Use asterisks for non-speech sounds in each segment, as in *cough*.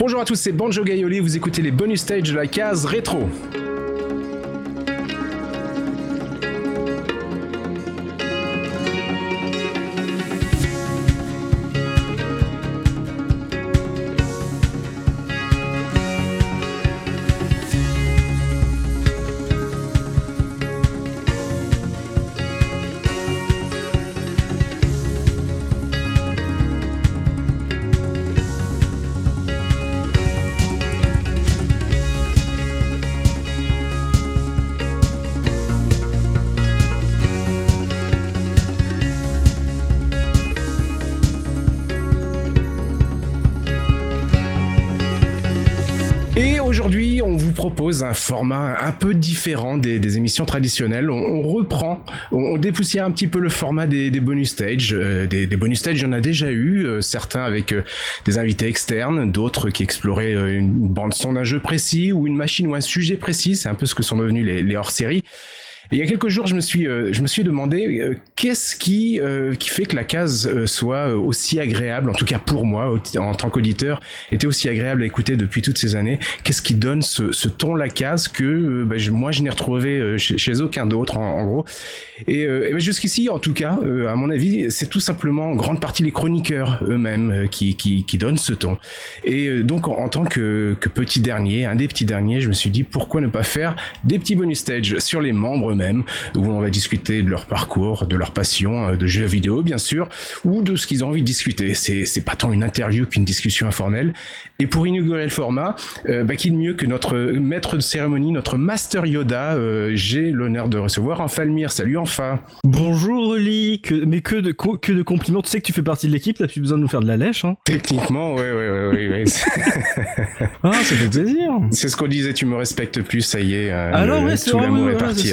Bonjour à tous, c'est Banjo Gaioli, vous écoutez les bonus stages de la case rétro. Propose un format un peu différent des, des émissions traditionnelles. On, on reprend, on, on, dépoussière un petit peu le format des, des bonus stages. Euh, des, des, bonus stages, il y en a déjà eu, euh, certains avec euh, des invités externes, d'autres qui exploraient euh, une bande son d'un jeu précis ou une machine ou un sujet précis. C'est un peu ce que sont devenus les, les hors-séries. Il y a quelques jours, je me suis, euh, je me suis demandé euh, qu'est-ce qui, euh, qui fait que la case euh, soit aussi agréable, en tout cas pour moi, en tant qu'auditeur, était aussi agréable à écouter depuis toutes ces années. Qu'est-ce qui donne ce, ce ton la case que bah, je, moi je n'ai retrouvé chez, chez, aucun d'autre, en, en, gros. Et, et bah, jusqu'ici, en tout cas, à mon avis, c'est tout simplement en grande partie les chroniqueurs eux-mêmes qui, qui, qui, donnent ce ton. Et donc, en, en tant que, que petit dernier, un des petits derniers, je me suis dit pourquoi ne pas faire des petits bonus stages sur les membres où on va discuter de leur parcours, de leur passion, de jeux vidéo bien sûr, ou de ce qu'ils ont envie de discuter. C'est, c'est pas tant une interview qu'une discussion informelle. Et pour inaugurer le format, euh, bah, qui de mieux que notre maître de cérémonie, notre Master Yoda, euh, j'ai l'honneur de recevoir Enfalmir. Salut enfin. Bonjour Oli, que, mais que de, que de compliments. Tu sais que tu fais partie de l'équipe, t'as plus besoin de nous faire de la lèche. Hein. Techniquement, ouais, ouais, ouais, ouais. ouais. *laughs* ah, ça fait plaisir. C'est ce qu'on disait, tu me respectes plus, ça y est. Euh, Alors, ouais, tout l'amour ouais, est parti.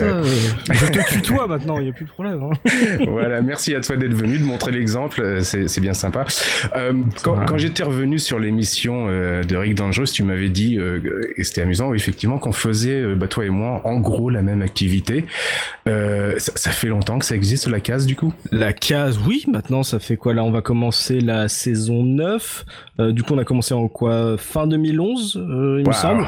Je te tutoie maintenant, il n'y a plus de problème. Hein. *laughs* voilà, merci à toi d'être venu, de montrer l'exemple, c'est bien sympa. Euh, quand, quand j'étais revenu sur l'émission euh, de Rick Dangerous, tu m'avais dit, euh, et c'était amusant, effectivement, qu'on faisait, euh, bah, toi et moi, en gros, la même activité. Ça, ça, fait longtemps que ça existe, la case, du coup? La case, oui, maintenant, ça fait quoi Là, on va commencer la saison 9. du coup, on a commencé en quoi? Fin 2011, il wow. me semble.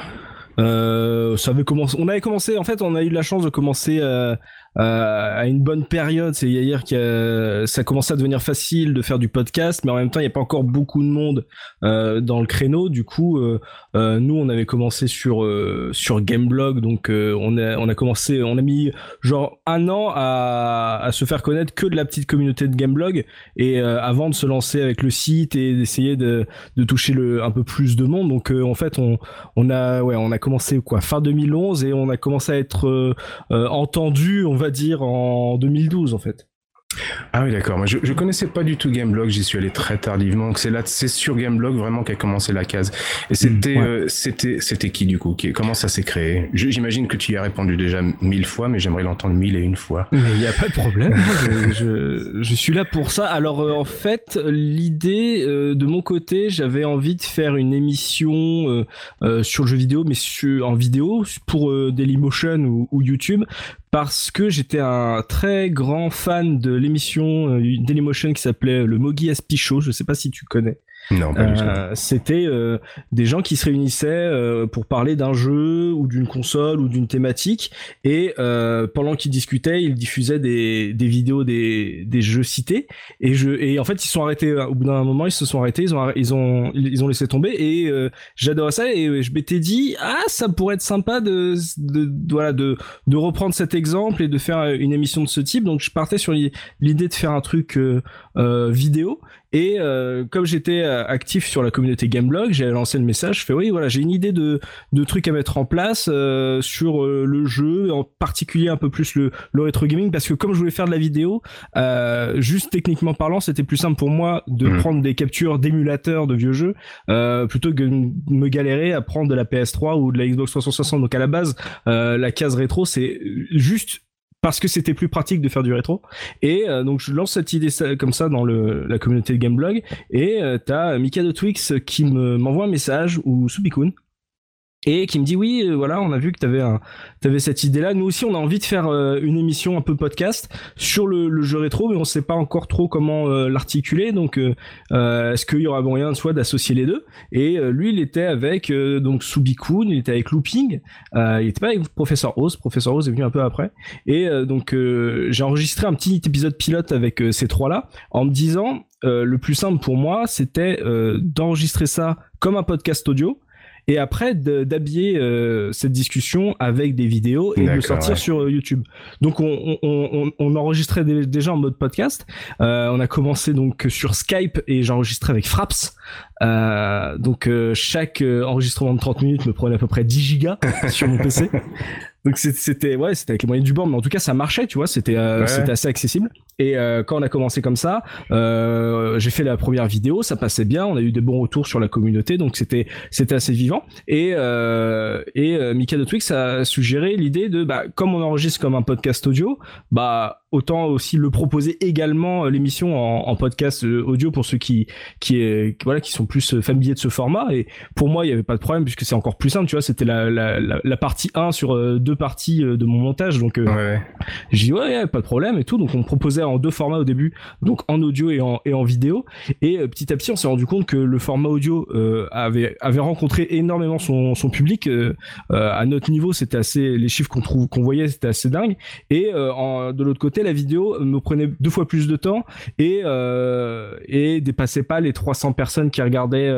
Euh, ça avait commencé, on avait commencé, en fait, on a eu la chance de commencer euh, à une bonne période. C'est hier que ça commençait à devenir facile de faire du podcast, mais en même temps, il n'y a pas encore beaucoup de monde euh, dans le créneau. Du coup, euh, euh nous, on avait commencé sur sur Gameblog, donc on a on a commencé, on a mis genre un an à, à se faire connaître que de la petite communauté de Gameblog et avant de se lancer avec le site et d'essayer de, de toucher le un peu plus de monde. Donc en fait, on on a ouais, on a commencé quoi fin 2011 et on a commencé à être entendu, on va dire en 2012 en fait. Ah oui d'accord, moi je, je connaissais pas du tout Gameblog, j'y suis allé très tardivement, c'est là c'est sur Gameblog vraiment qu'a commencé la case. Et c'était mmh, ouais. euh, c'était c'était qui du coup qui, Comment ça s'est créé? J'imagine que tu y as répondu déjà mille fois, mais j'aimerais l'entendre mille et une fois. Mais il n'y a pas de problème, je, je, je, suis là pour ça. Alors euh, en fait, l'idée euh, de mon côté, j'avais envie de faire une émission sur le jeu vidéo, mais sur, en vidéo pour Dailymotion ou, ou YouTube parce que j'étais un très grand fan de l'émission euh, Dailymotion qui s'appelait le Mogi Aspi Show. Je sais pas si tu connais. Non, pas du euh, C'était euh, des gens qui se réunissaient euh, pour parler d'un jeu ou d'une console ou d'une thématique. Et pendant qu'ils discutaient, ils diffusaient des, des vidéos des, des jeux cités. Et je et en fait ils sont arrêtés au bout d'un moment ils se sont arrêtés ils ont ils ont ils ont laissé tomber. Et j'adorais ça. Et je m'étais dit ah ça pourrait être sympa de, de, de voilà de de reprendre cet exemple et de faire une émission de ce type. Donc je partais sur l'idée de faire un truc vidéo et euh, comme j'étais actif sur la communauté Gameblog, j'ai lancé le message. Je fais oui, voilà, j'ai une idée de, de trucs à mettre en place euh, sur euh, le jeu, en particulier un peu plus le, le rétro gaming, parce que comme je voulais faire de la vidéo, euh, juste techniquement parlant, c'était plus simple pour moi de mmh. prendre des captures d'émulateurs de vieux jeux euh, plutôt que de me galérer à prendre de la PS3 ou de la Xbox 360. Donc à la base, euh, la case rétro, c'est juste parce que c'était plus pratique de faire du rétro. Et euh, donc je lance cette idée comme ça dans le, la communauté de Gameblog et euh, t'as Mika de Twix qui me m'envoie un message ou Subikun et qui me dit oui euh, voilà on a vu que t'avais un t'avais cette idée là nous aussi on a envie de faire euh, une émission un peu podcast sur le, jeu rétro mais on sait pas encore trop comment euh, l'articuler. Donc est-ce qu'il y aura moyen soit d'associer les deux? Et lui il était avec donc Subikun il était avec Looping il était pas avec Professeur Oz Professeur Oz est venu un peu après. Et donc j'ai enregistré un petit épisode pilote avec ces trois là en me disant le plus simple pour moi c'était d'enregistrer ça comme un podcast audio et après d'habiller euh, cette discussion avec des vidéos et de le sortir sur euh, YouTube. Donc on, on, on, enregistrait déjà en mode podcast. Euh, on a commencé donc sur Skype et j'enregistrais avec Fraps. Euh, donc chaque enregistrement de 30 minutes me prenait à peu près 10 gigas *laughs* sur mon PC. Donc c'était ouais, c'était avec les moyens du bord, mais en tout cas ça marchait, tu vois, c'était c'était assez accessible. Et euh, quand on a commencé comme ça, euh, j'ai fait la première vidéo, ça passait bien, on a eu des bons retours sur la communauté, donc c'était c'était assez vivant. Et euh, et euh, Mika de Twix a suggéré l'idée de bah comme on enregistre comme un podcast audio, bah autant aussi le proposer également l'émission en, en, podcast audio pour ceux qui qui, est, voilà qui sont plus familiers de ce format. Et pour moi il y avait pas de problème puisque c'est encore plus simple, tu vois, c'était la, la, la, partie 1 sur deux parties de mon montage, donc ouais. j'ai dit ouais, ouais pas de problème et tout, donc on proposait en deux formats au début, donc en audio et en, vidéo. Et euh, petit à petit, on s'est rendu compte que le format audio euh, avait, rencontré énormément son, public. Euh, à notre niveau, c'était assez, les chiffres qu'on trouve, qu'on voyait, c'était assez dingue. Et de l'autre côté, la vidéo me prenait deux fois plus de temps et et dépassait pas les 300 personnes qui regardaient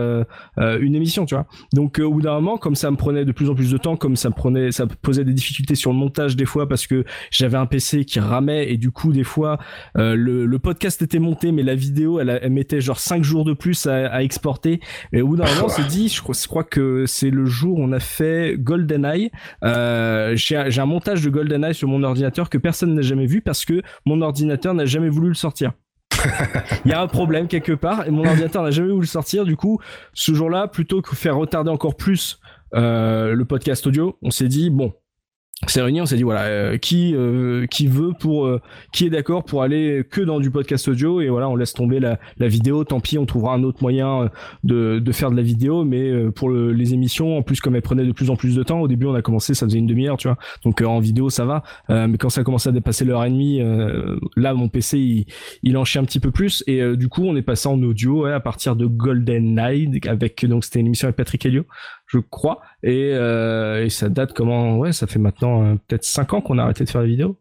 une émission, tu vois. Donc au bout d'un moment, comme ça me prenait de plus en plus de temps, comme ça me prenait, ça posait des difficultés sur le montage des fois parce que j'avais un PC qui ramait et du coup des fois euh, le, podcast était monté, mais la vidéo, elle, elle mettait genre 5 jours de plus à, exporter. Et au bout d'un moment, on s'est dit, je crois, je crois que c'est le jour où on a fait GoldenEye. Euh, j'ai un montage de GoldenEye sur mon ordinateur que personne n'a jamais vu parce que mon ordinateur n'a jamais voulu le sortir. *laughs* Il y a un problème quelque part et mon ordinateur n'a jamais voulu le sortir. Du coup, ce jour-là, plutôt que faire retarder encore plus euh, le podcast audio, on s'est dit bon, s'est réuni, on s'est dit voilà euh, qui euh, qui veut pour euh, qui est d'accord pour aller que dans du podcast audio et voilà on laisse tomber la, vidéo. Tant pis on trouvera un autre moyen de, de faire de la vidéo mais pour les émissions en plus comme elles prenaient de plus en plus de temps au début on a commencé ça faisait une demi-heure tu vois. Donc en vidéo ça va. Mais quand ça a commencé à dépasser l'heure et demie là mon PC il, il un petit peu plus. Et du coup on est passé en audio à partir de Golden Night avec donc c'était une émission avec Patrick Helio je crois. Et, euh, et ça date comment Ouais, ça fait maintenant euh, peut-être 5 ans qu'on a arrêté de faire des vidéos.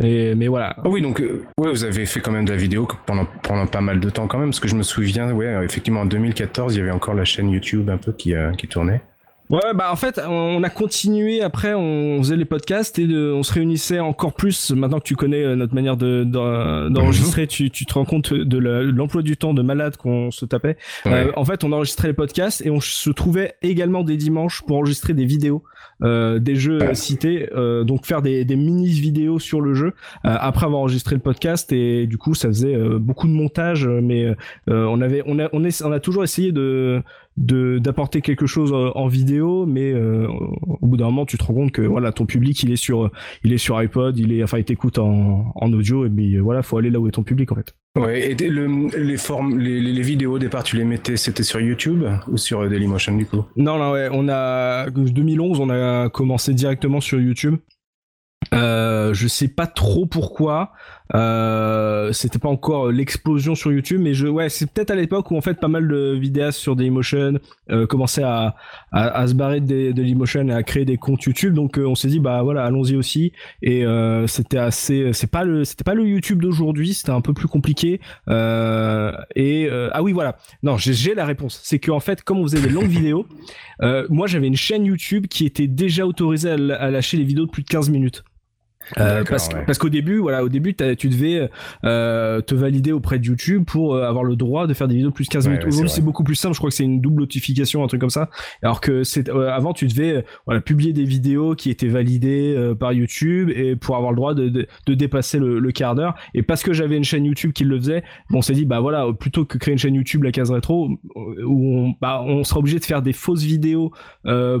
Et, mais voilà. Ah oui, donc euh, ouais, vous avez fait quand même de la vidéo pendant, pas mal de temps quand même, parce que je me souviens, ouais, effectivement en 2014, il y avait encore la chaîne YouTube un peu qui tournait. Ouais, bah en fait, on a continué après, on faisait les podcasts et de, on se réunissait encore plus. Maintenant que tu connais euh, notre manière de, *laughs* d'enregistrer, tu, tu te rends compte de l'emploi du temps de malade qu'on se tapait. Euh, en fait, on enregistrait les podcasts et on se trouvait également des dimanches pour enregistrer des vidéos euh, des jeux cités, euh, donc faire des, des mini vidéos sur le jeu après avoir enregistré le podcast. Et du coup ça faisait beaucoup de montage, mais on avait, on a, on, est, on a toujours essayé de d'apporter quelque chose en vidéo mais euh, au bout d'un moment tu te rends compte que voilà ton public il est sur il est sur iPod il est enfin il t'écoute en, en audio et mais voilà faut aller là où est ton public en fait ouais et les formes les, les, vidéos au départ tu les mettais c'était sur YouTube ou sur Dailymotion du coup? Non non ouais on a 2011 on a commencé directement sur YouTube euh, je sais pas trop pourquoi. Euh, c'était pas encore l'explosion sur YouTube, mais je, ouais, c'est peut-être à l'époque où en fait pas mal de vidéastes sur Dailymotion euh, commençaient à, à, à, se barrer de, Dailymotion et à créer des comptes YouTube. Donc euh, on s'est dit bah voilà, allons-y aussi. Et euh, c'était assez, c'est pas le, c'était pas le YouTube d'aujourd'hui, c'était un peu plus compliqué. Euh, et ah oui voilà, non j'ai la réponse. C'est qu'en fait comme on faisait des longues vidéos, moi j'avais une chaîne YouTube qui était déjà autorisée à, à lâcher les vidéos de plus de 15 minutes. Euh, parce, parce qu'au début, voilà, au début, tu devais euh, te valider auprès de YouTube pour euh, avoir le droit de faire des vidéos plus de 15 minutes. Aujourd'hui, c'est beaucoup plus simple. Je crois que c'est une double notification, un truc comme ça. Alors que c'est avant, tu devais voilà, publier des vidéos qui étaient validées par YouTube et pour avoir le droit de, de, de dépasser le, le quart d'heure. Et parce que j'avais une chaîne YouTube qui le faisait, on s'est dit bah voilà, plutôt que créer une chaîne YouTube la case rétro où on, bah, on sera obligé de faire des fausses vidéos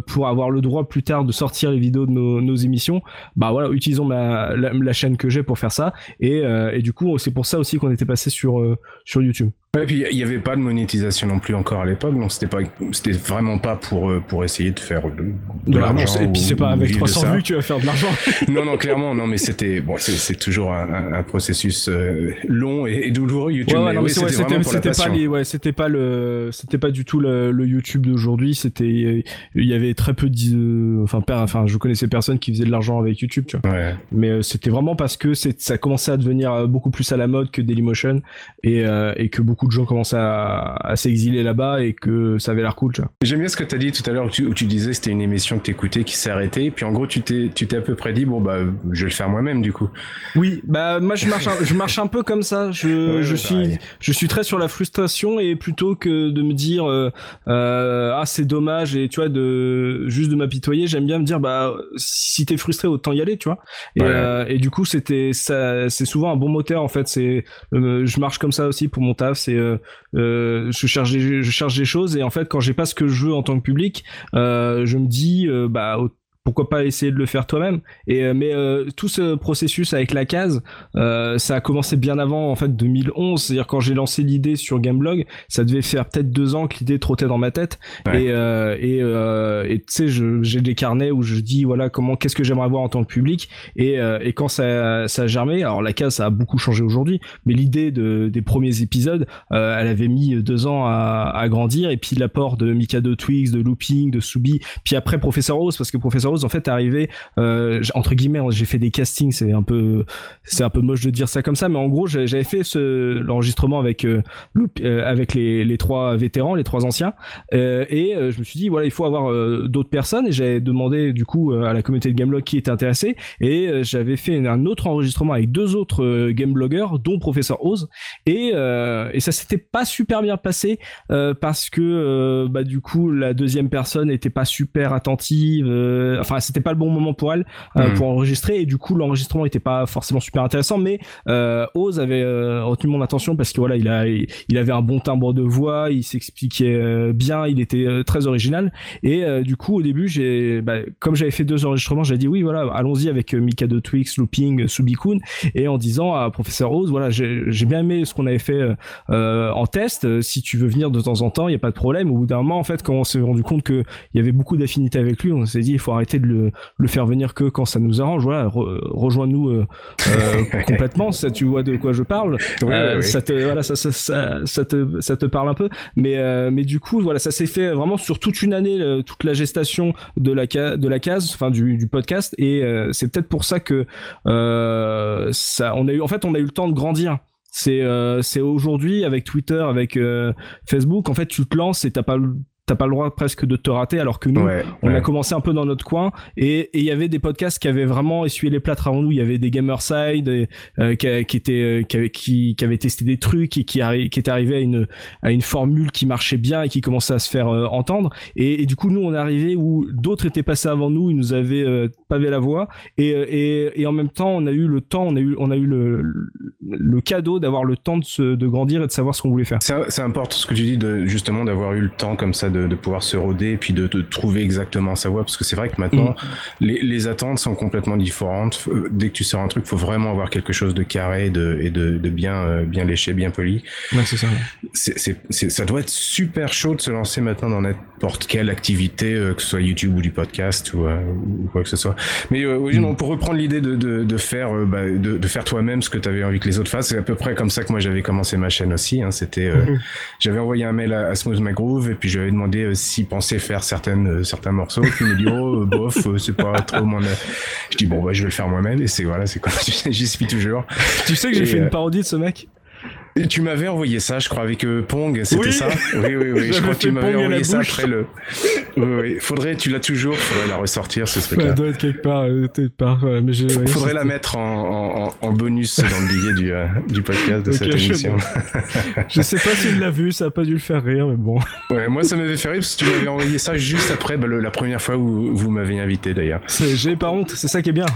pour avoir le droit plus tard de sortir les vidéos de nos, nos émissions. Bah voilà, utilisons ma la, chaîne que j'ai pour faire ça. Et, euh, et du coup, c'est pour ça aussi qu'on était passé sur, euh, sur YouTube. Et puis il n'y avait pas de monétisation non plus encore à l'époque, donc c'était pas, c'était vraiment pas pour euh, pour essayer de faire de, de, l'argent. Et puis c'est pas avec 300 vues que tu vas faire de l'argent. *laughs* non, non, clairement, non, mais c'était bon, c'est toujours un, un, processus euh, long et, douloureux. YouTube, ouais, ouais, c'était c'était pas, les, ouais, c'était pas le, c'était pas du tout le, le YouTube d'aujourd'hui. C'était, il y avait très peu de, enfin, enfin, je connaissais personne qui faisait de l'argent avec YouTube, tu vois. Mais euh, c'était vraiment parce que ça commençait à devenir beaucoup plus à la mode que Dailymotion et et que beaucoup de gens commençaient à, à s'exiler là-bas et que ça avait l'air cool. J'aime bien ce que tu as dit tout à l'heure où tu, où tu disais c'était une émission que tu écoutais qui s'est arrêtée. Puis en gros, tu t'es, tu t'es à peu près dit, bon, bah, je vais le faire moi-même du coup. Oui, bah, moi, je marche, un, je marche un peu comme ça. Je, *laughs* je suis, je suis très sur la frustration et plutôt que de me dire, euh, euh, ah, c'est dommage et tu vois, de, juste de m'apitoyer, j'aime bien me dire, bah, si t'es frustré, autant y aller, tu vois. Et, euh, et du coup, c'était, ça, c'est souvent un bon moteur en fait. C'est, je marche comme ça aussi pour mon taf. Euh, euh, je cherche des, des choses. Et en fait quand j'ai pas ce que je veux en tant que public, euh, je me dis bah pourquoi pas essayer de le faire toi-même. Et euh, mais euh, tout ce processus avec la case euh, ça a commencé bien avant en fait 2011 c'est-à-dire quand j'ai lancé l'idée sur Gameblog ça devait faire peut-être deux ans que l'idée trottait dans ma tête. Et tu sais j'ai des carnets où je dis voilà comment qu'est-ce que j'aimerais voir en tant que public. Et et quand ça ça a germé alors la case ça a beaucoup changé aujourd'hui mais l'idée de des premiers épisodes elle avait mis deux ans à, à grandir. Et puis l'apport de Mikado Twix de Looping de Subi puis après Professeur Rose parce que Professeur Rose en fait arrivé euh, entre guillemets j'ai fait des castings c'est un peu c'est un peu moche de dire ça comme ça mais en gros j'avais fait ce l'enregistrement avec euh, euh, avec les, les trois vétérans les trois anciens et je me suis dit voilà il faut avoir d'autres personnes et j'avais demandé du coup à la communauté de Gameblog qui était intéressée et j'avais fait un autre enregistrement avec deux autres gamebloggers dont professeur Oz et et ça s'était pas super bien passé parce que bah du coup la deuxième personne était pas super attentive enfin c'était pas le bon moment pour elle euh, hmm. pour enregistrer. Et du coup l'enregistrement était pas forcément super intéressant. Mais euh, Oz avait euh, retenu mon attention parce que voilà il a il avait un bon timbre de voix. Il s'expliquait bien. Il était très original. Et du coup au début j'ai bah, comme j'avais fait deux enregistrements j'ai dit oui voilà allons-y avec Mika de Twix Looping Subikun. Et en disant à professeur Oz voilà j'ai bien aimé ce qu'on avait fait en test. Si tu veux venir de temps en temps il y a pas de problème. Au bout d'un moment en fait quand on s'est rendu compte que il y avait beaucoup d'affinités avec lui on s'est dit il faut arrêter de le, le, faire venir que quand ça nous arrange. Voilà, rejoins-nous euh, euh, *laughs* complètement. Ça, tu vois de quoi je parle. Euh, ça te, voilà, ça, ça, ça, ça, te, ça te parle un peu. Mais, mais du coup, voilà, ça s'est fait vraiment sur toute une année, toute la gestation de la, de la case, enfin du, du podcast. Et c'est peut-être pour ça que ça, on a eu, en fait, on a eu le temps de grandir c'est c'est aujourd'hui avec Twitter avec Facebook en fait tu te lances et t'as pas t'as pas le droit presque de te rater alors que nous on a commencé un peu dans notre coin. Et il y avait des podcasts qui avaient vraiment essuyé les plâtres avant nous. Il y avait des Gamerside et, euh, qui, qui étaient euh, qui avaient qui, qui avaient testé des trucs et qui qui étaient arrivés à une à une formule qui marchait bien et qui commençait à se faire euh, entendre. Et, et, du coup nous on est arrivé où d'autres étaient passés avant nous. Ils nous avaient euh, pavé la voie et, et et en même temps on a eu le temps on a eu on a eu le le cadeau d'avoir le temps de se de grandir et de savoir ce qu'on voulait faire. C'est important ce que tu dis de justement d'avoir eu le temps comme ça de de, pouvoir se roder et puis de, trouver exactement sa voix. Parce que c'est vrai que maintenant mm. les, attentes sont complètement différentes. Euh, dès que tu sors un truc faut vraiment avoir quelque chose de carré de, et de, bien euh, bien léché bien poli. C'est ça ça doit être super chaud de se lancer maintenant dans n'importe quelle activité euh, que ce soit YouTube ou du podcast ou, quoi que ce soit mais oui, non, mm. pour reprendre l'idée de, faire bah, de, faire toi-même ce que tu avais envie que les autres fassent c'est à peu près comme ça que moi j'avais commencé ma chaîne aussi hein. c'était mm-hmm. j'avais envoyé un mail à, à Smooth McGroove et puis j'avais demandé demandé euh, s'il pensait faire certaines, euh, certains morceaux. Puis il me dit, oh, euh, bof, c'est pas trop mon. Je dis, bon, bah, je vais le faire moi-même. Et c'est voilà, c'est comme *laughs* j'y suis toujours. Tu sais que j'ai fait une parodie de ce mec? Tu m'avais envoyé ça, je crois, avec Pong, c'était ça Oui, oui, oui. Je crois que tu m'avais envoyé ça après le. Oui, oui. Faudrait, tu l'as toujours, faudrait la ressortir, ce truc-là. Elle doit être quelque part, quelque part. mais faudrait la mettre en, en, en, bonus dans le billet du, du podcast de cette émission. je sais pas s'il l'a vu, ça a pas dû le faire rire, mais bon. Ouais, moi ça m'avait fait rire parce que tu m'avais envoyé ça juste après bah, la première fois où vous m'avez invité d'ailleurs. J'ai pas honte, c'est ça qui est bien.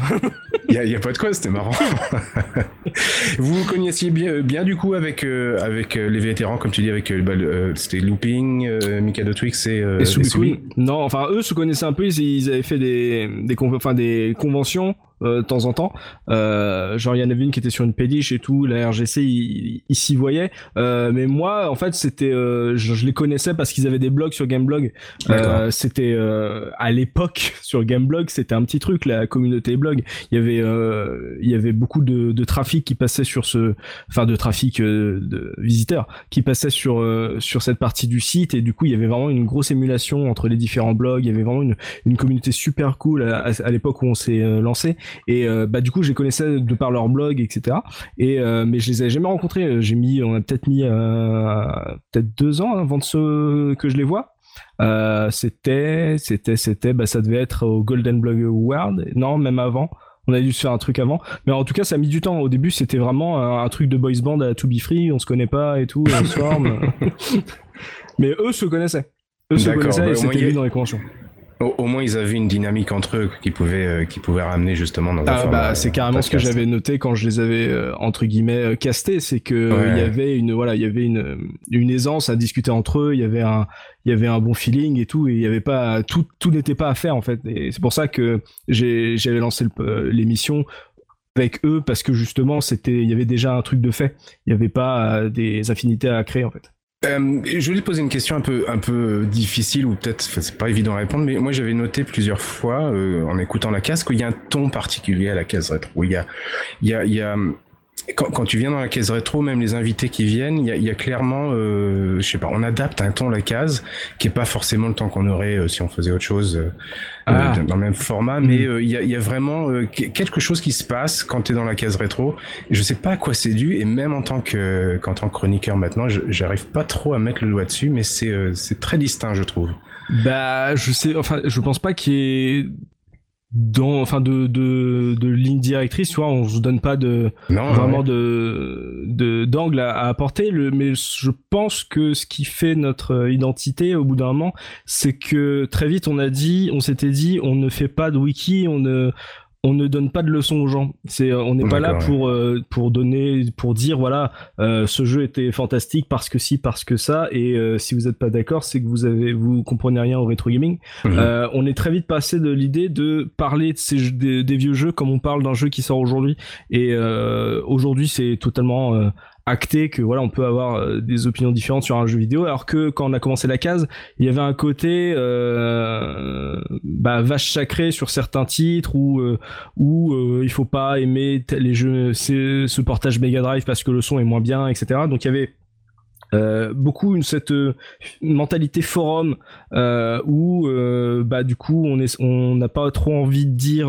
Il y, a pas de quoi, c'était marrant. vous vous connaissiez bien, bien du coup avec euh, avec euh, les vétérans, comme tu dis, avec euh, bah, c'était Looping, Mikado Twix et, et, Non, enfin eux se connaissaient un peu, ils, avaient fait des des, enfin, des conventions de temps en temps. genre il y en avait une qui était sur une pédiche et tout, la RGC il, s'y voyait. mais moi en fait c'était, je, je, les connaissais parce qu'ils avaient des blogs sur Gameblog. c'était à l'époque *laughs* sur Gameblog c'était un petit truc la communauté blog. Il y avait il y avait beaucoup de, de trafic qui passait sur ce, enfin de trafic de visiteurs qui passait sur sur cette partie du site et du coup il y avait vraiment une grosse émulation entre les différents blogs il y avait vraiment une, une communauté super cool à, l'époque où on s'est euh, lancé et euh, bah du coup je les connaissais de par leur blog etc et euh, mais je les avais jamais rencontrés. J'ai mis on a peut-être mis peut-être deux ans avant de ce que je les vois. C'était c'était c'était bah ça devait être au Golden Blog Award. Non même avant. On a dû se faire un truc avant. Mais en tout cas ça a mis du temps. Au début c'était vraiment un, truc de boys band à To Be Free. On se connaît pas et tout on se forme. *laughs* Mais eux se connaissaient. Eux se connaissaient et c'était vu dans les conventions. Au, moins, ils avaient une dynamique entre eux qui pouvait, euh, qui pouvait ramener justement dans ah, bah, C'est carrément ce que j'avais noté quand je les avais euh, entre guillemets euh, castés, c'est que il y avait une voilà, il y avait une, une aisance à discuter entre eux, il y avait un il y avait un bon feeling et tout, et il y avait pas tout tout n'était pas à faire en fait. Et c'est pour ça que j'ai j'avais lancé l'émission avec eux parce que justement c'était il y avait déjà un truc de fait, il n'y avait pas des affinités à créer en fait. Euh, je voulais poser une question un peu un peu difficile ou peut-être c'est pas évident à répondre, mais moi j'avais noté plusieurs fois euh, en écoutant la case qu'il y a un ton particulier à la case rétro. Il quand, quand, tu viens dans la case rétro, même les invités qui viennent, il y a, y a clairement, euh, je sais pas, on adapte un ton la case qui est pas forcément le temps qu'on aurait euh, si on faisait autre chose euh, ah. dans le même format, mais mm. il y, a, y, a, vraiment quelque chose qui se passe quand tu es dans la case rétro. je sais pas à quoi c'est dû, et même en tant que qu'en tant que chroniqueur maintenant, j'arrive pas trop à mettre le doigt dessus, mais c'est c'est très distinct, je trouve. Bah, je sais, enfin, je pense pas qu'il y ait dans enfin de, de, de ligne directrice tu vois on se donne pas de vraiment de de d'angle à, apporter. Le mais je pense que ce qui fait notre identité au bout d'un moment c'est que très vite on a dit on s'était dit on ne fait pas de wiki on ne on ne donne pas de leçons aux gens. C'est, euh, on n'est pas là pour euh, pour donner, pour dire voilà, euh, ce jeu était fantastique parce que si, parce que ça. Et si vous n'êtes pas d'accord, c'est que vous avez, vous comprenez rien au rétro gaming. Mhm. on est très vite passé de l'idée de parler de ces des, des, vieux jeux comme on parle d'un jeu qui sort aujourd'hui. Et aujourd'hui, c'est totalement acté que voilà on peut avoir euh, des opinions différentes sur un jeu vidéo alors que quand on a commencé la case il y avait un côté euh, bah, vache sacrée sur certains titres ou euh, où il faut pas aimer les jeux ce portage Mega Drive parce que le son est moins bien etc donc il y avait euh, beaucoup une cette euh, mentalité forum euh, où euh, bah du coup on est on n'a pas trop envie de dire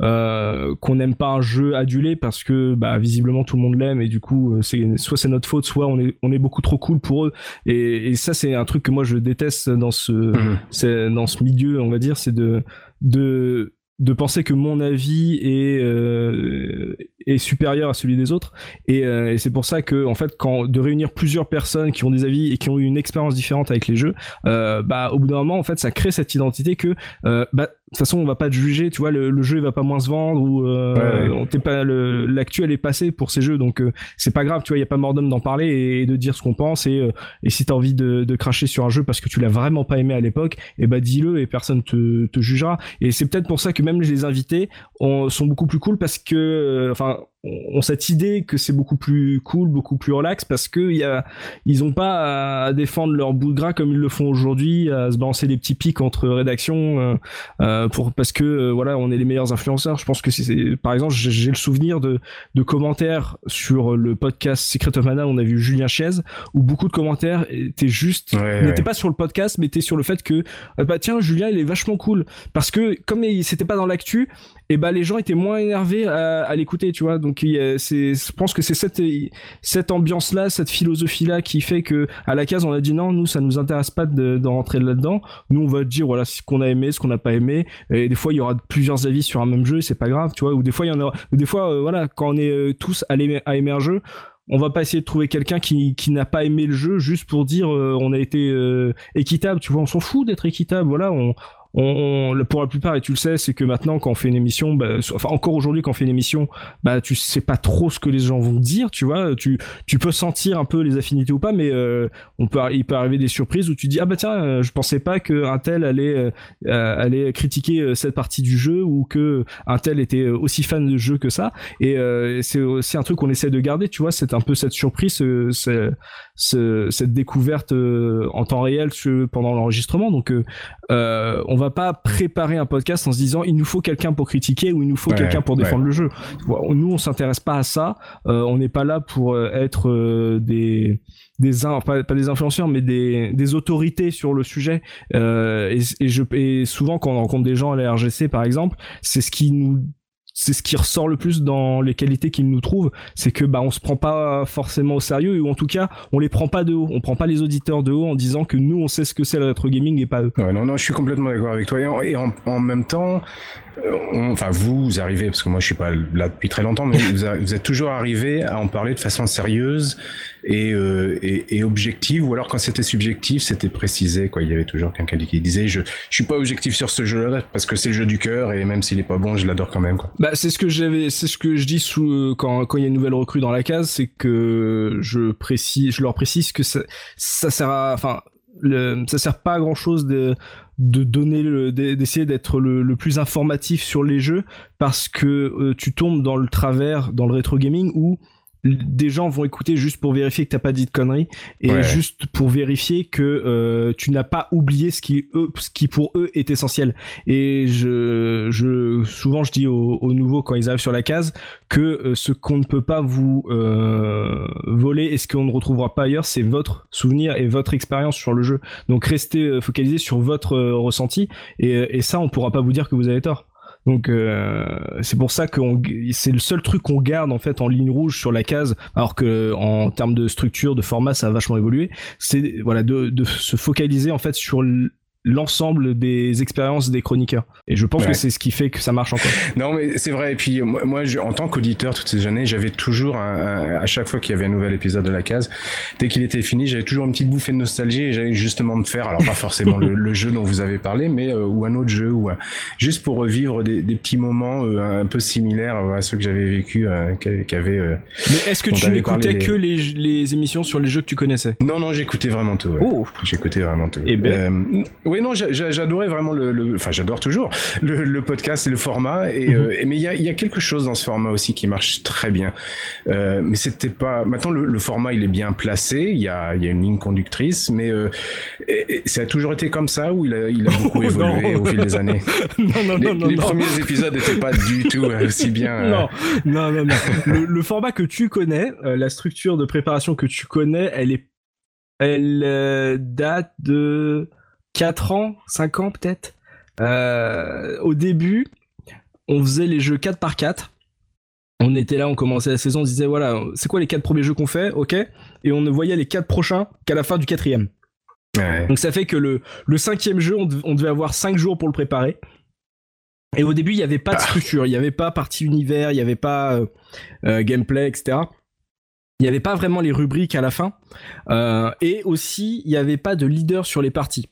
qu'on n'aime pas un jeu adulé parce que bah visiblement tout le monde l'aime et du coup c'est soit c'est notre faute soit on est on est beaucoup trop cool pour eux et, et ça c'est un truc que moi je déteste dans ce mmh. dans ce milieu on va dire c'est de de de penser que mon avis est euh, est supérieur à celui des autres. Et, euh, c'est pour ça que en fait de réunir plusieurs personnes qui ont des avis et qui ont eu une expérience différente avec les jeux euh, bah au bout d'un moment en fait ça crée cette identité que bah toute façon on va pas te juger tu vois le, le, jeu il va pas moins se vendre ou euh, t'es pas le l'actuel est passé pour ces jeux donc euh, c'est pas grave tu vois il y a pas mort d'homme d'en parler et, de dire ce qu'on pense et euh, et si t'as envie de, de cracher sur un jeu parce que tu l'as vraiment pas aimé à l'époque et eh bah dis-le et personne te, te jugera. Et c'est peut-être pour ça que même les invités ont, sont beaucoup plus cool parce que enfin ont cette idée que c'est beaucoup plus cool, beaucoup plus relax parce que y a, ils ont pas à défendre leur bout de gras comme ils le font aujourd'hui, à se balancer des petits pics entre rédactions euh, euh pour parce que euh, voilà on est les meilleurs influenceurs. Je pense que c'est par exemple j'ai le souvenir de, de commentaires sur le podcast Secret of Mana, on a vu Julien Chiez où beaucoup de commentaires étaient juste n'étaient pas sur le podcast mais étaient sur le fait que euh, bah tiens Julien il est vachement cool parce que comme c'était pas dans l'actu et bah les gens étaient moins énervés à, l'écouter tu vois donc c'est, je pense que c'est cette cette ambiance là, cette philosophie là qui fait que à la case on a dit non, nous ça nous intéresse pas de, rentrer là-dedans. Nous on va dire voilà ce qu'on a aimé, ce qu'on n'a pas aimé. Et des fois il y aura plusieurs avis sur un même jeu, c'est pas grave, tu vois. Ou des fois il y en aura, des fois euh, voilà quand on est euh, tous à à aimer un jeu, on va pas essayer de trouver quelqu'un qui, qui n'a pas aimé le jeu juste pour dire euh, on a été équitable tu vois on s'en fout d'être équitable voilà on, pour la plupart, et tu le sais, c'est que maintenant, quand on fait une émission, bah, enfin encore aujourd'hui, quand on fait une émission, bah tu sais pas trop ce que les gens vont dire, tu vois. Tu, tu peux sentir un peu les affinités ou pas, mais euh, on peut, il peut arriver des surprises où tu dis ah bah tiens, euh, je pensais pas que un tel allait euh, allait critiquer cette partie du jeu ou que un tel était aussi fan de jeu que ça. Et c'est aussi un truc qu'on essaie de garder, tu vois. C'est un peu cette surprise, c'est cette découverte en temps réel pendant l'enregistrement. Donc euh, on va pas préparer un podcast en se disant il nous faut quelqu'un pour critiquer ou il nous faut quelqu'un pour défendre le jeu. Nous, on s'intéresse pas à ça. Euh, on n'est pas là pour euh, être euh, des des pas, pas, des influenceurs mais des, des autorités sur le sujet. et, et, je, et souvent quand on rencontre des gens à la RGC par exemple, c'est ce qui nous c'est ce qui ressort le plus dans les qualités qu'ils nous trouvent, c'est que bah on se prend pas forcément au sérieux ou en tout cas on les prend pas de haut, on prend pas les auditeurs de haut en disant que nous on sait ce que c'est le rétro gaming et pas eux. Ouais, non non, je suis complètement d'accord avec toi et en, même temps euh, enfin vous, arrivez parce que moi je suis pas là depuis très longtemps, mais vous êtes toujours arrivé à en parler de façon sérieuse et, euh, et, et objective, ou alors quand c'était subjectif, c'était précisé quoi. Il y avait toujours quelqu'un qui disait je je suis pas objectif sur ce jeu-là parce que c'est le jeu du cœur et même s'il est pas bon, je l'adore quand même. Bah c'est ce que j'avais, c'est ce que je dis euh, quand quand il y a une nouvelle recrue dans la case, c'est que je précise, je leur précise que ça ça sert enfin le, ça sert pas à grand chose de de donner d'essayer d'être le, plus informatif sur les jeux parce que euh, tu tombes dans le travers dans le rétro gaming où des gens vont écouter juste pour vérifier que t'as pas dit de conneries et juste pour vérifier que euh, tu n'as pas oublié ce qui eux, ce qui pour eux est essentiel. Et je, je souvent je dis aux, nouveaux quand ils arrivent sur la case que euh, ce qu'on ne peut pas vous euh, voler et ce qu'on ne retrouvera pas ailleurs, c'est votre souvenir et votre expérience sur le jeu. Donc restez focalisé sur votre ressenti et, et ça on pourra pas vous dire que vous avez tort. Donc euh, c'est pour ça que c'est le seul truc qu'on garde en fait en ligne rouge sur la case, alors que en termes de structure, de format, ça a vachement évolué. C'est voilà de, de se focaliser en fait sur l'ensemble des expériences des chroniqueurs. Et je pense que c'est ce qui fait que ça marche encore. *laughs* Non, mais c'est vrai. Et puis moi, je, en tant qu'auditeur toutes ces années, j'avais toujours à chaque fois qu'il y avait un nouvel épisode de la case, dès qu'il était fini, j'avais toujours une petite bouffée de nostalgie et j'allais justement me faire, alors pas forcément le, jeu dont vous avez parlé, mais euh, ou un autre jeu ou juste pour revivre des, des petits moments euh, un peu similaires à ceux que j'avais vécu, euh, qu'avait. mais est-ce que tu n'écoutais que les, les, émissions sur les jeux que tu connaissais? Non, non, j'écoutais vraiment tout. Oh. J'écoutais vraiment tout. Et eh ben oui, non, j'adorais vraiment le, enfin, j'adore toujours le, podcast et le format. Et, mhm. euh, mais il y a, y a, quelque chose dans ce format aussi qui marche très bien. Euh, mais c'était pas. Maintenant, le, format il est bien placé. Il y a, y a une ligne conductrice, mais euh, ça a toujours été comme ça ou il a, il a beaucoup *laughs* évolué au fil des années? *laughs* non, non, les, non, les premiers épisodes n'étaient pas du tout aussi bien. Non, non, non, non. le, format que tu connais, la structure de préparation que tu connais, elle est, elle date de 4 ans, 5 ans peut-être. Euh, au début, on faisait les jeux 4 par 4. On était là, on commençait la saison, on disait voilà, c'est quoi les 4 premiers jeux qu'on fait, ok Et on ne voyait les 4 prochains qu'à la fin du quatrième. Donc ça fait que le, le cinquième jeu, on, devait avoir 5 jours pour le préparer. Et au début, il n'y avait pas de ah. structure, il n'y avait pas partie univers, il n'y avait pas euh, euh, gameplay, etc. Il n'y avait pas vraiment les rubriques à la fin. et aussi, il n'y avait pas de leader sur les parties.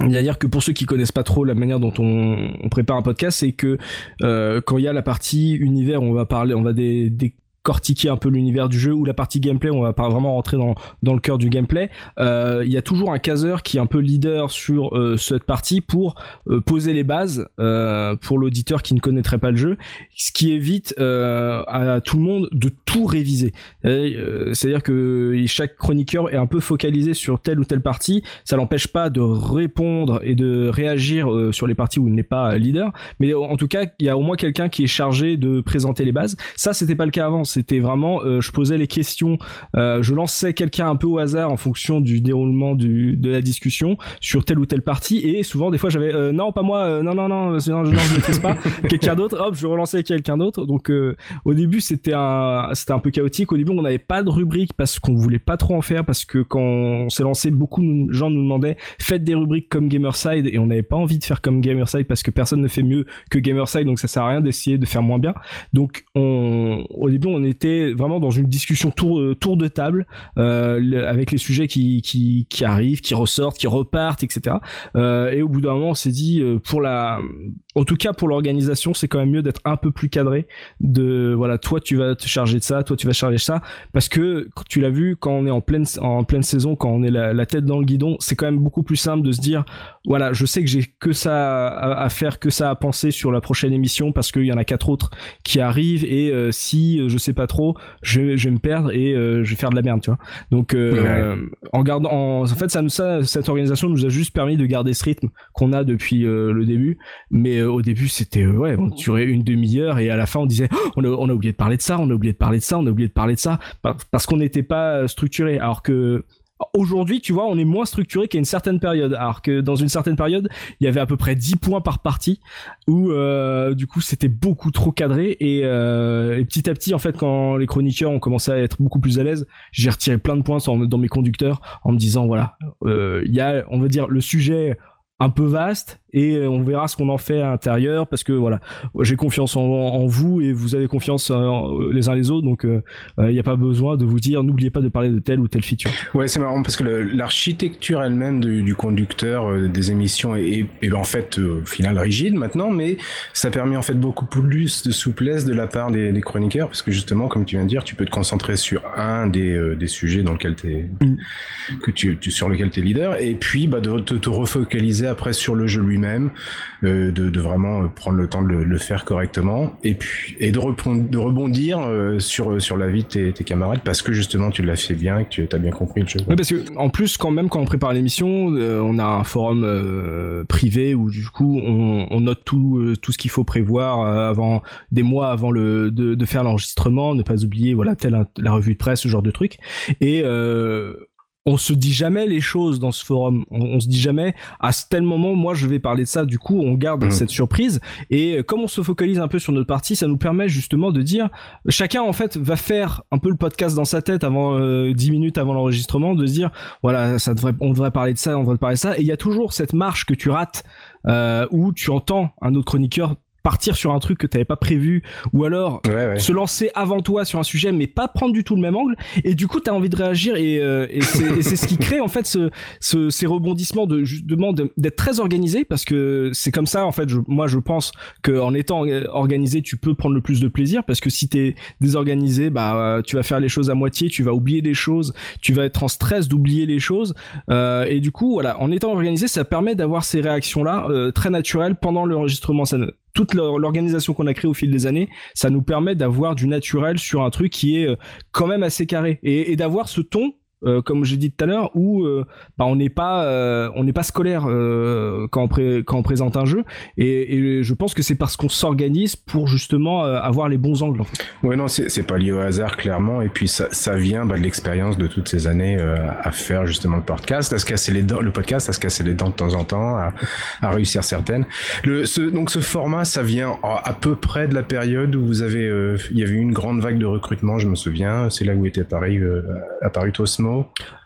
C'est-à-dire que pour ceux qui connaissent pas trop la manière dont on, prépare un podcast, c'est que euh, quand il y a la partie univers, on va parler, on va des, des cortiquer un peu l'univers du jeu ou la partie gameplay on va pas vraiment rentrer dans, dans le cœur du gameplay. Euh, il y a toujours un caseur qui est un peu leader sur euh, cette partie pour euh, poser les bases pour l'auditeur qui ne connaîtrait pas le jeu ce qui évite à tout le monde de tout réviser. C'est à dire que chaque chroniqueur est un peu focalisé sur telle ou telle partie. Ça l'empêche pas de répondre et de réagir sur les parties où il n'est pas leader. Mais en tout cas il y a au moins quelqu'un qui est chargé de présenter les bases. Ça c'était pas le cas avant c'était vraiment, euh, je posais les questions, euh, je lançais quelqu'un un peu au hasard en fonction du déroulement du, de la discussion sur telle ou telle partie, et souvent des fois j'avais euh, non pas moi, non non non, non je ne maîtrise pas, *laughs* quelqu'un d'autre, hop je relançais quelqu'un d'autre. Donc au début c'était un c'était un peu chaotique. Au début on n'avait pas de rubrique parce qu'on voulait pas trop en faire parce que quand on s'est lancé beaucoup de gens nous demandaient faites des rubriques comme Gamerside et on n'avait pas envie de faire comme Gamerside parce que personne ne fait mieux que Gamerside donc ça sert à rien d'essayer de faire moins bien. Donc on au début on était vraiment dans une discussion tour tour de table avec les sujets qui, qui arrivent, qui ressortent, qui repartent, etc. et au bout d'un moment, on s'est dit pour la en tout cas pour l'organisation, c'est quand même mieux d'être un peu plus cadré. De voilà, toi tu vas te charger de ça, toi tu vas charger de ça, parce que tu l'as vu quand on est en pleine en pleine saison, quand on est la, tête dans le guidon, c'est quand même beaucoup plus simple de se dire voilà, je sais que j'ai que ça à, faire, que ça à penser sur la prochaine émission, parce qu'il y en a quatre autres qui arrivent et euh, si euh, je sais pas trop, je, vais me perdre et euh, je vais faire de la merde, tu vois. Donc en gardant, en, fait, ça, ça, cette organisation nous a juste permis de garder ce rythme qu'on a depuis le début, mais au début, c'était euh, ouais, on durait une demi-heure et à la fin, on disait oh, on, a, on, a, oublié de parler de ça, on a oublié de parler de ça, on a oublié de parler de ça parce qu'on n'était pas structuré. Alors que aujourd'hui, tu vois, on est moins structuré qu'à une certaine période. Alors que dans une certaine période, il y avait à peu près 10 points par partie, où euh, du coup c'était beaucoup trop cadré. Euh, et, petit à petit, en fait, quand les chroniqueurs ont commencé à être beaucoup plus à l'aise, j'ai retiré plein de points dans mes conducteurs en me disant, voilà, il y a, on va dire, le sujet un peu vaste et euh, on verra ce qu'on en fait à l'intérieur parce que voilà j'ai confiance en, vous et vous avez confiance euh, les uns les autres. Donc il euh, n'y a pas besoin de vous dire n'oubliez pas de parler de telle ou telle feature. Ouais c'est marrant parce que l'architecture elle-même du, conducteur des émissions est, en fait au final rigide maintenant mais ça permet en fait beaucoup plus de souplesse de la part des, chroniqueurs parce que justement comme tu viens de dire tu peux te concentrer sur un des, des sujets dans lequel es, mm. que tu, sur lequel tu es leader et puis bah, de te, te refocaliser après sur le jeu lui-même, euh, de, vraiment euh, prendre le temps de le, faire correctement, et puis et de, de rebondir euh, sur sur la vie de tes, camarades parce que justement tu l'as fait bien, que tu as bien compris le jeu. Oui, parce que en plus quand même quand on prépare l'émission, on a un forum privé où du coup on, note tout tout ce qu'il faut prévoir avant des mois avant le de, faire l'enregistrement, ne pas oublier voilà telle la revue de presse, ce genre de truc, et on se dit jamais les choses dans ce forum. On, se dit jamais à tel moment, moi je vais parler de ça. Du coup, on garde mmh. cette surprise. Et comme on se focalise un peu sur notre partie, ça nous permet justement de dire, chacun en fait va faire un peu le podcast dans sa tête avant euh, 10 minutes avant l'enregistrement, de se dire, voilà, ça devrait, on devrait parler de ça, on devrait parler de ça. Et il y a toujours cette marche que tu rates euh, où tu entends un autre chroniqueur partir sur un truc que tu t'avais pas prévu ou alors se lancer avant toi sur un sujet mais pas prendre du tout le même angle. Et du coup tu as envie de réagir et, euh, et c'est ce qui crée en fait ce, ce ces rebondissements de justement d'être très organisé parce que c'est comme ça en fait je, moi je pense que en étant organisé tu peux prendre le plus de plaisir parce que si tu es désorganisé bah tu vas faire les choses à moitié tu vas oublier des choses tu vas être en stress d'oublier les choses. Euh, et du coup voilà en étant organisé ça permet d'avoir ces réactions là euh, très naturelles pendant l'enregistrement toute l'organisation qu'on a créée au fil des années, ça nous permet d'avoir du naturel sur un truc qui est euh, quand même assez carré. Et, et d'avoir ce ton euh, comme j'ai dit tout à l'heure, où euh, bah, on n'est pas euh, pas scolaire quand on, présente un jeu, et, je pense que c'est parce qu'on s'organise pour justement avoir les bons angles. En fait. Non, c'est pas lié au hasard clairement, et puis ça, ça vient bah, de l'expérience de toutes ces années à faire justement le podcast, à se casser les dents, le podcast, à se casser les dents de temps en temps, à, réussir certaines. Donc ce format, ça vient à, peu près de la période où vous avez, il y avait eu une grande vague de recrutement, je me souviens, c'est là où était apparu, apparu Tosmo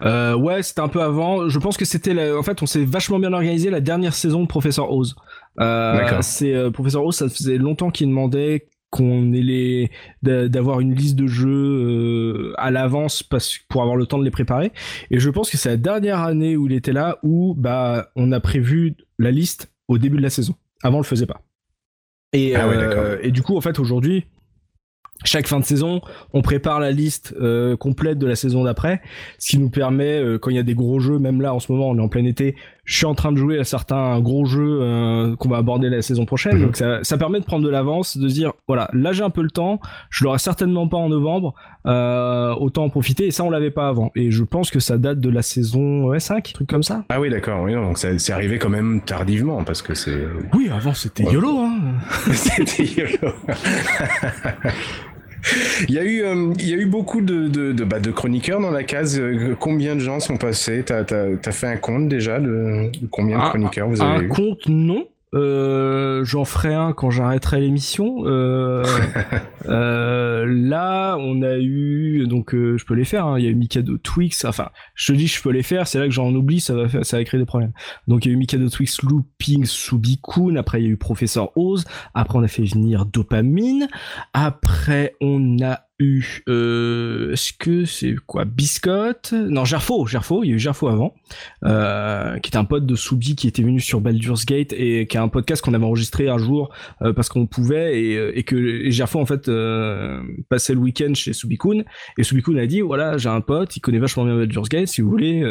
euh, ouais, c'était un peu avant. Je pense que c'était, en fait, on s'est vachement bien organisé la dernière saison de Professeur Oz. Euh, c'est euh, Professeur Oz, ça faisait longtemps qu'il demandait qu'on ait les d'avoir une liste de jeux à l'avance pour avoir le temps de les préparer. Et je pense que c'est la dernière année où il était là où bah on a prévu la liste au début de la saison. Avant on le faisait pas. Et, ah et du coup en fait aujourd'hui chaque fin de saison, on prépare la liste euh, complète de la saison d'après, ce qui nous permet, euh, quand il y a des gros jeux, même là en ce moment on est en plein été, je suis en train de jouer à certains gros jeux euh, qu'on va aborder la saison prochaine, mhm. donc ça, ça, permet de prendre de l'avance, de dire voilà, là j'ai un peu le temps, je l'aurai certainement pas en novembre, autant en profiter, et ça on l'avait pas avant, et je pense que ça date de la saison ouais, 5, truc comme ça. Ah oui d'accord, oui, donc c'est arrivé quand même tardivement, parce que c'est... Oui, avant c'était YOLO, hein. *laughs* C'était YOLO *laughs* *laughs* il y a eu, euh, il y a eu beaucoup de, de, de, bah, de, chroniqueurs dans la case. Euh, combien de gens sont passés? T'as as, fait un compte déjà de, combien de chroniqueurs vous avez un compte, non. Euh, j'en ferai un quand j'arrêterai l'émission. *laughs* Euh, euh, là, on a eu donc euh, je peux les faire. Hein. Il y a eu Mikado Twix. Enfin, je te dis je peux les faire. C'est là que j'en oublie, ça va ça va créer des problèmes. Donc il y a eu Mikado Twix, Looping, Subikun. Après il y a eu Professeur Oz. Après on a fait venir Dopamine. Après on a eu, euh, est-ce que c'est quoi, Biscotte? Non, Gerfo, Gerfo, il y a eu Gerfo avant, euh, qui était un pote de Soubi qui était venu sur Baldur's Gate et qui a un podcast qu'on avait enregistré un jour euh, parce qu'on pouvait et, que Gerfo en fait passait le week-end chez Subikun et Subikun a dit voilà j'ai un pote, il connaît vachement bien Baldur's Gate, si vous voulez,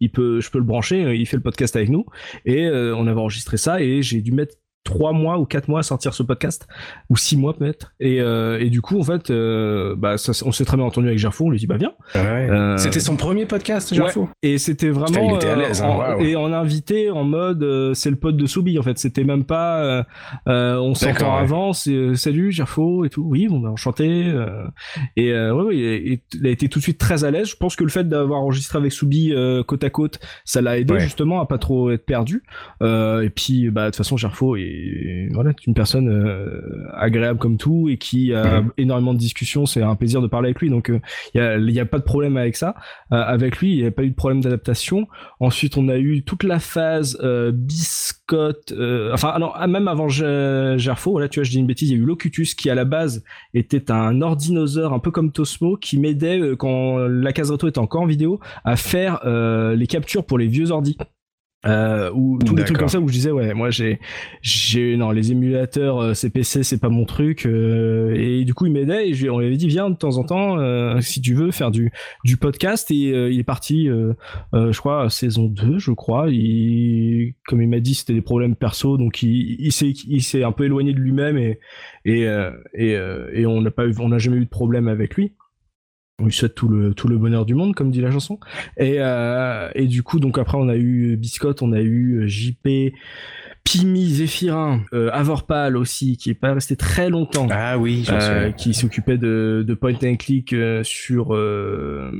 il peut, je peux le brancher, il fait le podcast avec nous et on avait enregistré ça et j'ai dû mettre trois mois ou quatre mois à sortir ce podcast ou six mois peut-être. Et, euh, et du coup en fait euh, bah ça, on s'est très bien entendu avec Gerfo on lui dit bah viens. Ah ouais. euh, c'était son premier podcast Gerfo ouais. et c'était vraiment il était à l'aise hein, en, wow. et on invité en mode euh, c'est le pote de Soubi en fait. C'était même pas euh, on s'entend ouais. avant c'est salut Gerfo et tout. Oui on a enchanté et ouais, ouais et, il a été tout de suite très à l'aise. Je pense que le fait d'avoir enregistré avec Soubi côte à côte ça l'a aidé justement à pas trop être perdu. Et puis bah de toute façon Gerfo et voilà, une personne euh, agréable comme tout et qui a mmh. énormément de discussions. C'est un plaisir de parler avec lui. Donc il euh, n'y a, y a, pas de problème avec ça. Euh, avec lui, il n'y a pas eu de problème d'adaptation. Ensuite, on a eu toute la phase biscotte. enfin, non, même avant Gerfo, voilà, tu vois, je dis une bêtise. Il y a eu Locutus qui à la base était un ordinosaure un peu comme Tosmo qui m'aidait quand la case était encore en vidéo à faire les captures pour les vieux ordis. Euh, ou tous les trucs comme ça où je disais ouais moi j'ai j'ai non les émulateurs euh, CPC c'est pas mon truc euh, et du coup il m'aidait et on lui avait dit viens de temps en temps euh, si tu veux faire du du podcast et euh, il est parti je crois saison 2 je crois il comme il m'a dit c'était des problèmes perso donc il il s'est il s'est un peu éloigné de lui-même et et et, et on n'a pas eu on n'a jamais eu de problème avec lui on lui souhaite tout le tout le bonheur du monde comme dit la chanson. Et euh, et du coup donc après on a eu Biscotte on a eu JP Pimi Zéphirin euh, Avorpal aussi qui est pas resté très longtemps ah oui euh, qui s'occupait de, de point and click euh, sur euh,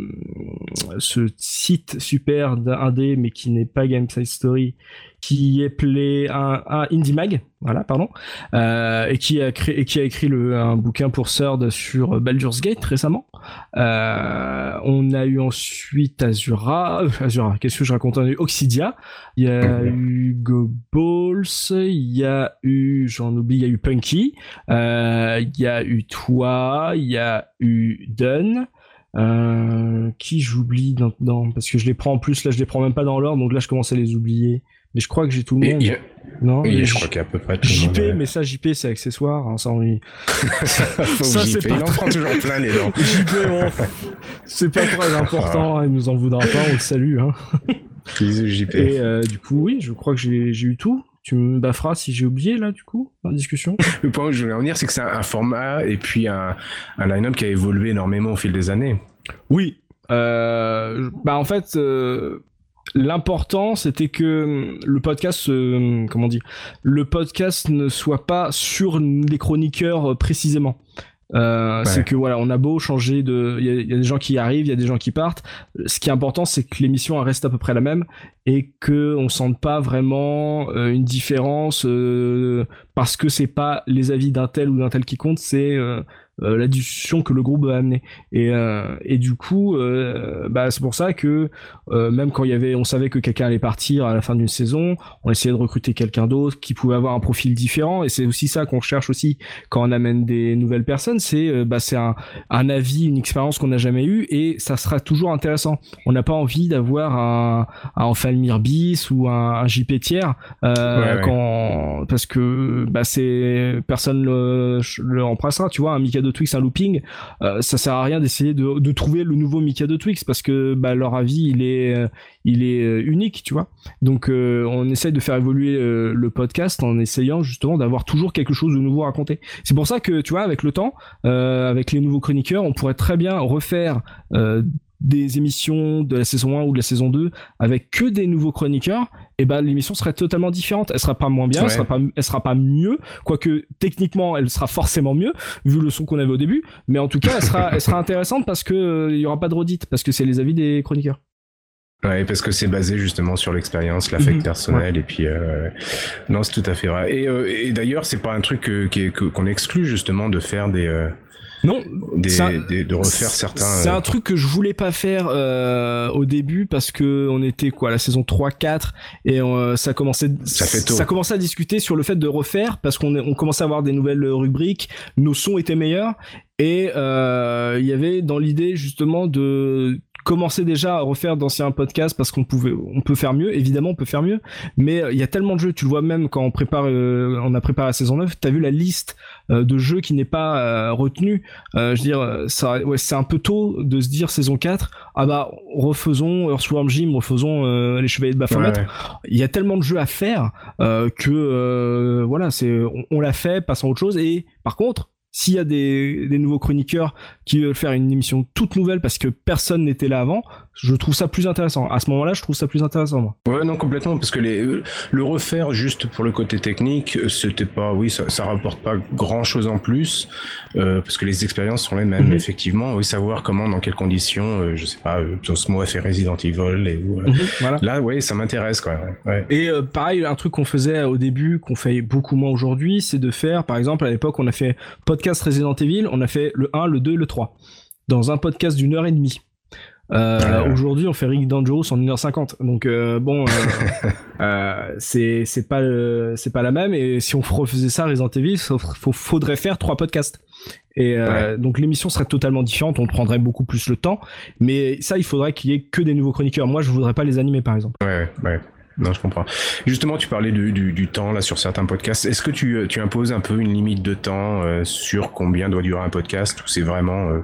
ce site super d'indé mais qui n'est pas Game Side Story qui est appelé un, un Indie Mag, voilà, pardon, euh, et qui a créé, et qui a écrit le, un bouquin pour Third sur Baldur's Gate récemment. Euh, on a eu ensuite Azura, euh, Azura, qu'est-ce que je raconte On a eu Oxidia, il y a eu Go Balls, il y a eu, j'en oublie, il y a eu Punky, euh, il y a eu toi, il y a eu Dun. Euh, qui j'oublie dedans parce que je les prends en plus là je les prends même pas dans l'ordre donc là je commence à les oublier mais je crois que j'ai tout le monde. Et, non, et je crois qu'il y a à peu près tout JP, le monde. mais ça, JP, c'est accessoire, hein, *laughs* ça, *laughs* on ça, c'est pas. Il en prend toujours plein, les dents. JP, bon, c'est pas très important, hein, il nous en voudra pas, on le salue. Hein. Bisous, JP. Et euh, du coup, oui, je crois que j'ai eu tout. Tu me bafferas si j'ai oublié, là, du coup, en discussion. *laughs* Le point où je voulais en venir, c'est que c'est un format et puis un, un line-up qui a évolué énormément au fil des années. Oui. Euh, bah, en fait... Euh l'important c'était que le podcast euh, comment dire le podcast ne soit pas sur les chroniqueurs euh, précisément euh, ouais. c'est que voilà on a beau changer de il y, y, a des gens qui arrivent il y a des gens qui partent ce qui est important c'est que l'émission reste à peu près la même et que on sente pas vraiment euh, une différence euh, parce que c'est pas les avis d'un tel ou d'un tel qui compte c'est euh, la discussion que le groupe a amené et euh, et du coup euh, bah c'est pour ça que même quand il y avait on savait que quelqu'un allait partir à la fin d'une saison on essayait de recruter quelqu'un d'autre qui pouvait avoir un profil différent. Et c'est aussi ça qu'on cherche aussi quand on amène des nouvelles personnes c'est bah c'est un un avis une expérience qu'on n'a jamais eu et ça sera toujours intéressant. On n'a pas envie d'avoir un un Enfalmir bis ou un, un JP tiers ouais, ouais. quand parce que bah c'est personne le, le remplacera tu vois un Mika de Twix un looping, euh, ça sert à rien d'essayer de, trouver le nouveau Mika de Twix parce que bah, leur avis il est euh, il est unique, tu vois. Donc euh, on essaye de faire évoluer euh, le podcast en essayant justement d'avoir toujours quelque chose de nouveau à raconter. C'est pour ça que tu vois avec le temps, euh, avec les nouveaux chroniqueurs, on pourrait très bien refaire des émissions de la saison 1 ou de la saison 2 avec que des nouveaux chroniqueurs, et ben l'émission serait totalement différente. Elle sera pas moins bien, ouais. elle sera pas, elle sera pas mieux, quoique techniquement elle sera forcément mieux vu le son qu'on avait au début, mais en tout cas elle sera, *laughs* elle sera intéressante parce que il y aura pas de redite parce que c'est les avis des chroniqueurs. Ouais, parce que c'est basé justement sur l'expérience, l'affect mmh, personnel, ouais. et puis euh, non, c'est tout à fait vrai. Et, euh, et d'ailleurs, c'est pas un truc qu'on qu exclut justement de faire des euh, non, des, un, des, de refaire certains. C'est un truc que je voulais pas faire euh, au début parce que on était quoi la saison 3 4 et euh, ça commençait ça, fait tôt. ça commençait à discuter sur le fait de refaire parce qu'on on commençait à avoir des nouvelles rubriques, nos sons étaient meilleurs Et il y avait dans l'idée justement de commencer déjà à refaire d'anciens podcasts parce qu'on pouvait, on peut faire mieux. Évidemment, on peut faire mieux, mais il y a tellement de jeux. Tu le vois même quand on prépare, on a préparé la saison 9. T'as vu la liste de jeux qui n'est pas retenue. je veux dire, ça, ouais, c'est un peu tôt de se dire saison 4. Ah bah, refaisons Earthworm Jim, refaisons les Chevaliers de Baphomet. Il y a tellement de jeux à faire que voilà, c'est, on, on l'a fait, passons à autre chose. Et par contre, s'il y a des, nouveaux chroniqueurs qui veulent faire une émission toute nouvelle parce que personne n'était là avant, je trouve ça plus intéressant. À ce moment-là, je trouve ça plus intéressant. Moi. Ouais, non, complètement, parce que les, le refaire juste pour le côté technique, c'était pas, oui, ça, ça rapporte pas grand-chose en plus, euh, parce que les expériences sont les mêmes, mhm. effectivement. Oui, savoir comment, dans quelles conditions, euh, je sais pas, euh, Osmo a fait Resident Evil, et euh, mhm, voilà. là, oui, ça m'intéresse, quoi. Ouais. Et euh, pareil, un truc qu'on faisait au début, qu'on fait beaucoup moins aujourd'hui, c'est de faire, par exemple, à l'époque, on a fait podcast Resident Evil, on a fait le 1, le 2, le 3, dans un podcast d'une heure et demie. Euh, Aujourd'hui, on fait Rick Dangerous en 1h50. Donc euh, bon, euh, *laughs* euh, c'est c'est pas c'est pas la même. Et si on refaisait ça Resident Evil, il faudrait faire trois podcasts. Et euh, donc l'émission serait totalement différente. On prendrait beaucoup plus le temps. Mais ça, il faudrait qu'il y ait que des nouveaux chroniqueurs. Moi, je voudrais pas les animer, par exemple. Ouais, ouais. Non, je comprends. Justement, tu parlais du, du, du temps là sur certains podcasts. Est-ce que tu, tu imposes un peu une limite de temps euh, sur combien doit durer un podcast ou c'est vraiment euh,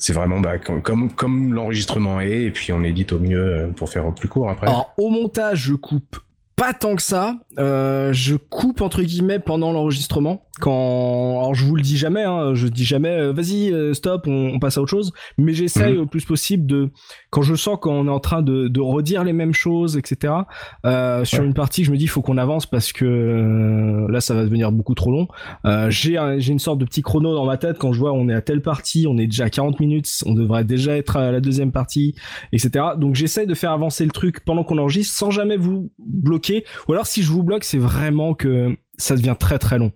c'est vraiment bah, comme comme, l'enregistrement est et puis on édite au mieux euh, pour faire au plus court après. Alors au montage, je coupe pas tant que ça. Euh, je coupe entre guillemets pendant l'enregistrement. Quand, alors je vous le dis jamais, hein, je dis jamais, euh, vas-y, euh, stop, on, passe à autre chose. Mais j'essaye mhm. au plus possible de, quand je sens qu'on est en train de, de, redire les mêmes choses, etc. Sur une partie, je me dis, il faut qu'on avance parce que là, ça va devenir beaucoup trop long. j'ai j'ai une sorte de petit chrono dans ma tête quand je vois on est à telle partie, on est déjà à 40 minutes, on devrait déjà être à la deuxième partie, etc. Donc j'essaye de faire avancer le truc pendant qu'on enregistre sans jamais vous bloquer. Ou alors si je vous bloque, c'est vraiment que ça devient très très long.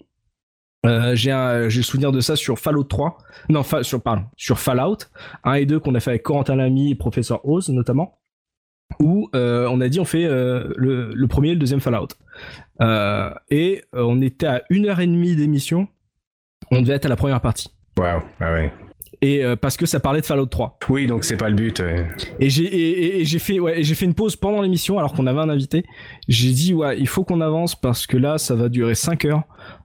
Euh, j'ai le souvenir de ça sur Fallout 3. Non, sur, pardon, sur Fallout 1 et 2 qu'on a fait avec Corentin Lamy et Professeur Oz notamment. Où euh, on a dit on fait euh, le, premier et le deuxième Fallout. Et on était à une heure et demie d'émission. On devait être à la première partie. Waouh, ah ouais et euh, parce que ça parlait de Fallout 3. Oui, donc c'est pas le but. Et j'ai et, j'ai fait ouais, j'ai fait une pause pendant l'émission alors qu'on avait un invité. J'ai dit ouais, il faut qu'on avance parce que là ça va durer 5 heures.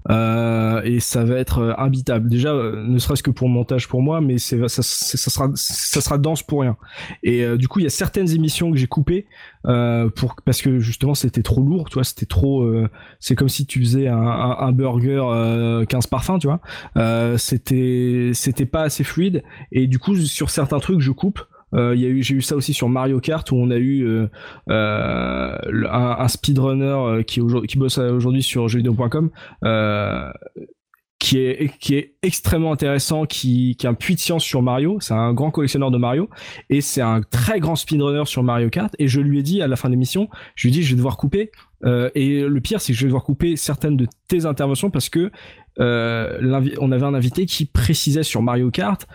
Euh, et ça va être euh, imbitable. Déjà, ne serait-ce que pour le montage pour moi, mais c'est ça, ça, sera ça sera dense pour rien. Et du coup, il y a certaines émissions que j'ai coupées pour parce que justement c'était trop lourd, tu vois, c'était trop. c'est comme si tu faisais un, un, un burger 15 parfums, tu vois. c'était c'était pas assez fluide. Et du coup, sur certains trucs, je coupe. Euh, y a eu, j'ai eu ça aussi sur Mario Kart où on a eu euh, euh, un, un, speedrunner qui, qui bosse aujourd'hui sur jeuxvideo.com qui est extrêmement intéressant, qui, qui a un puits de science sur Mario. C'est un grand collectionneur de Mario et c'est un très grand speedrunner sur Mario Kart. Et je lui ai dit à la fin de l'émission, je lui ai dit je vais devoir couper. Euh, et le pire c'est que je vais devoir couper certaines de tes interventions parce que euh, on avait un invité qui précisait sur Mario Kart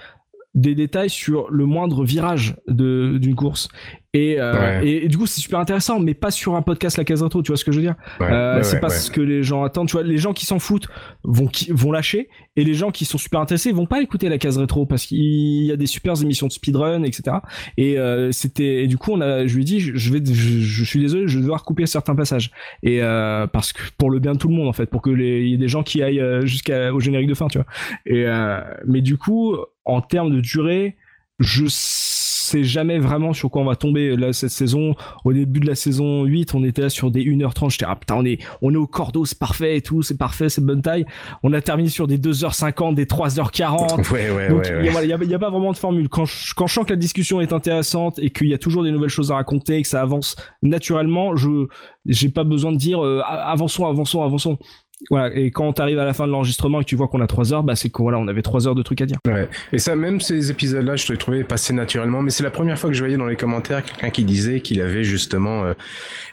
des détails sur le moindre virage d'une course et, euh, et, du coup c'est super intéressant mais pas sur un podcast la case rétro tu vois ce que je veux dire? Euh, c'est pas ce que les gens attendent tu vois. Les gens qui s'en foutent vont vont lâcher et les gens qui sont super intéressés vont pas écouter la case rétro parce qu'il y a des super émissions de speedrun etc et euh, c'était du coup on a je lui ai dit je, vais je, suis désolé je vais devoir couper certains passages. Et parce que pour le bien de tout le monde en fait pour que les il y ait des gens qui aillent jusqu'au générique de fin tu vois. Et mais du coup en termes de durée, je sais jamais vraiment sur quoi on va tomber là cette saison. Au début de la saison 8, on était là sur des 1h30. J'étais ah putain, on est on est au cordeau, c'est parfait et tout, c'est parfait, c'est bonne taille. On a terminé sur des 2h50, des 3h40. *laughs* Ouais, ouais, Donc, il y, a, a pas vraiment de formule. Quand je, quand je sens que la discussion est intéressante et qu'il y a toujours des nouvelles choses à raconter, et que ça avance naturellement, je j'ai pas besoin de dire euh, avançons, avançons, avançons voilà et quand t'arrives à la fin de l'enregistrement et que tu vois qu'on a trois heures bah c'est qu'on voilà on avait trois heures de trucs à dire. Ouais. Et ça même ces épisodes là je les trouvais passer naturellement mais c'est la première fois que je voyais dans les commentaires quelqu'un qui disait qu'il avait justement euh,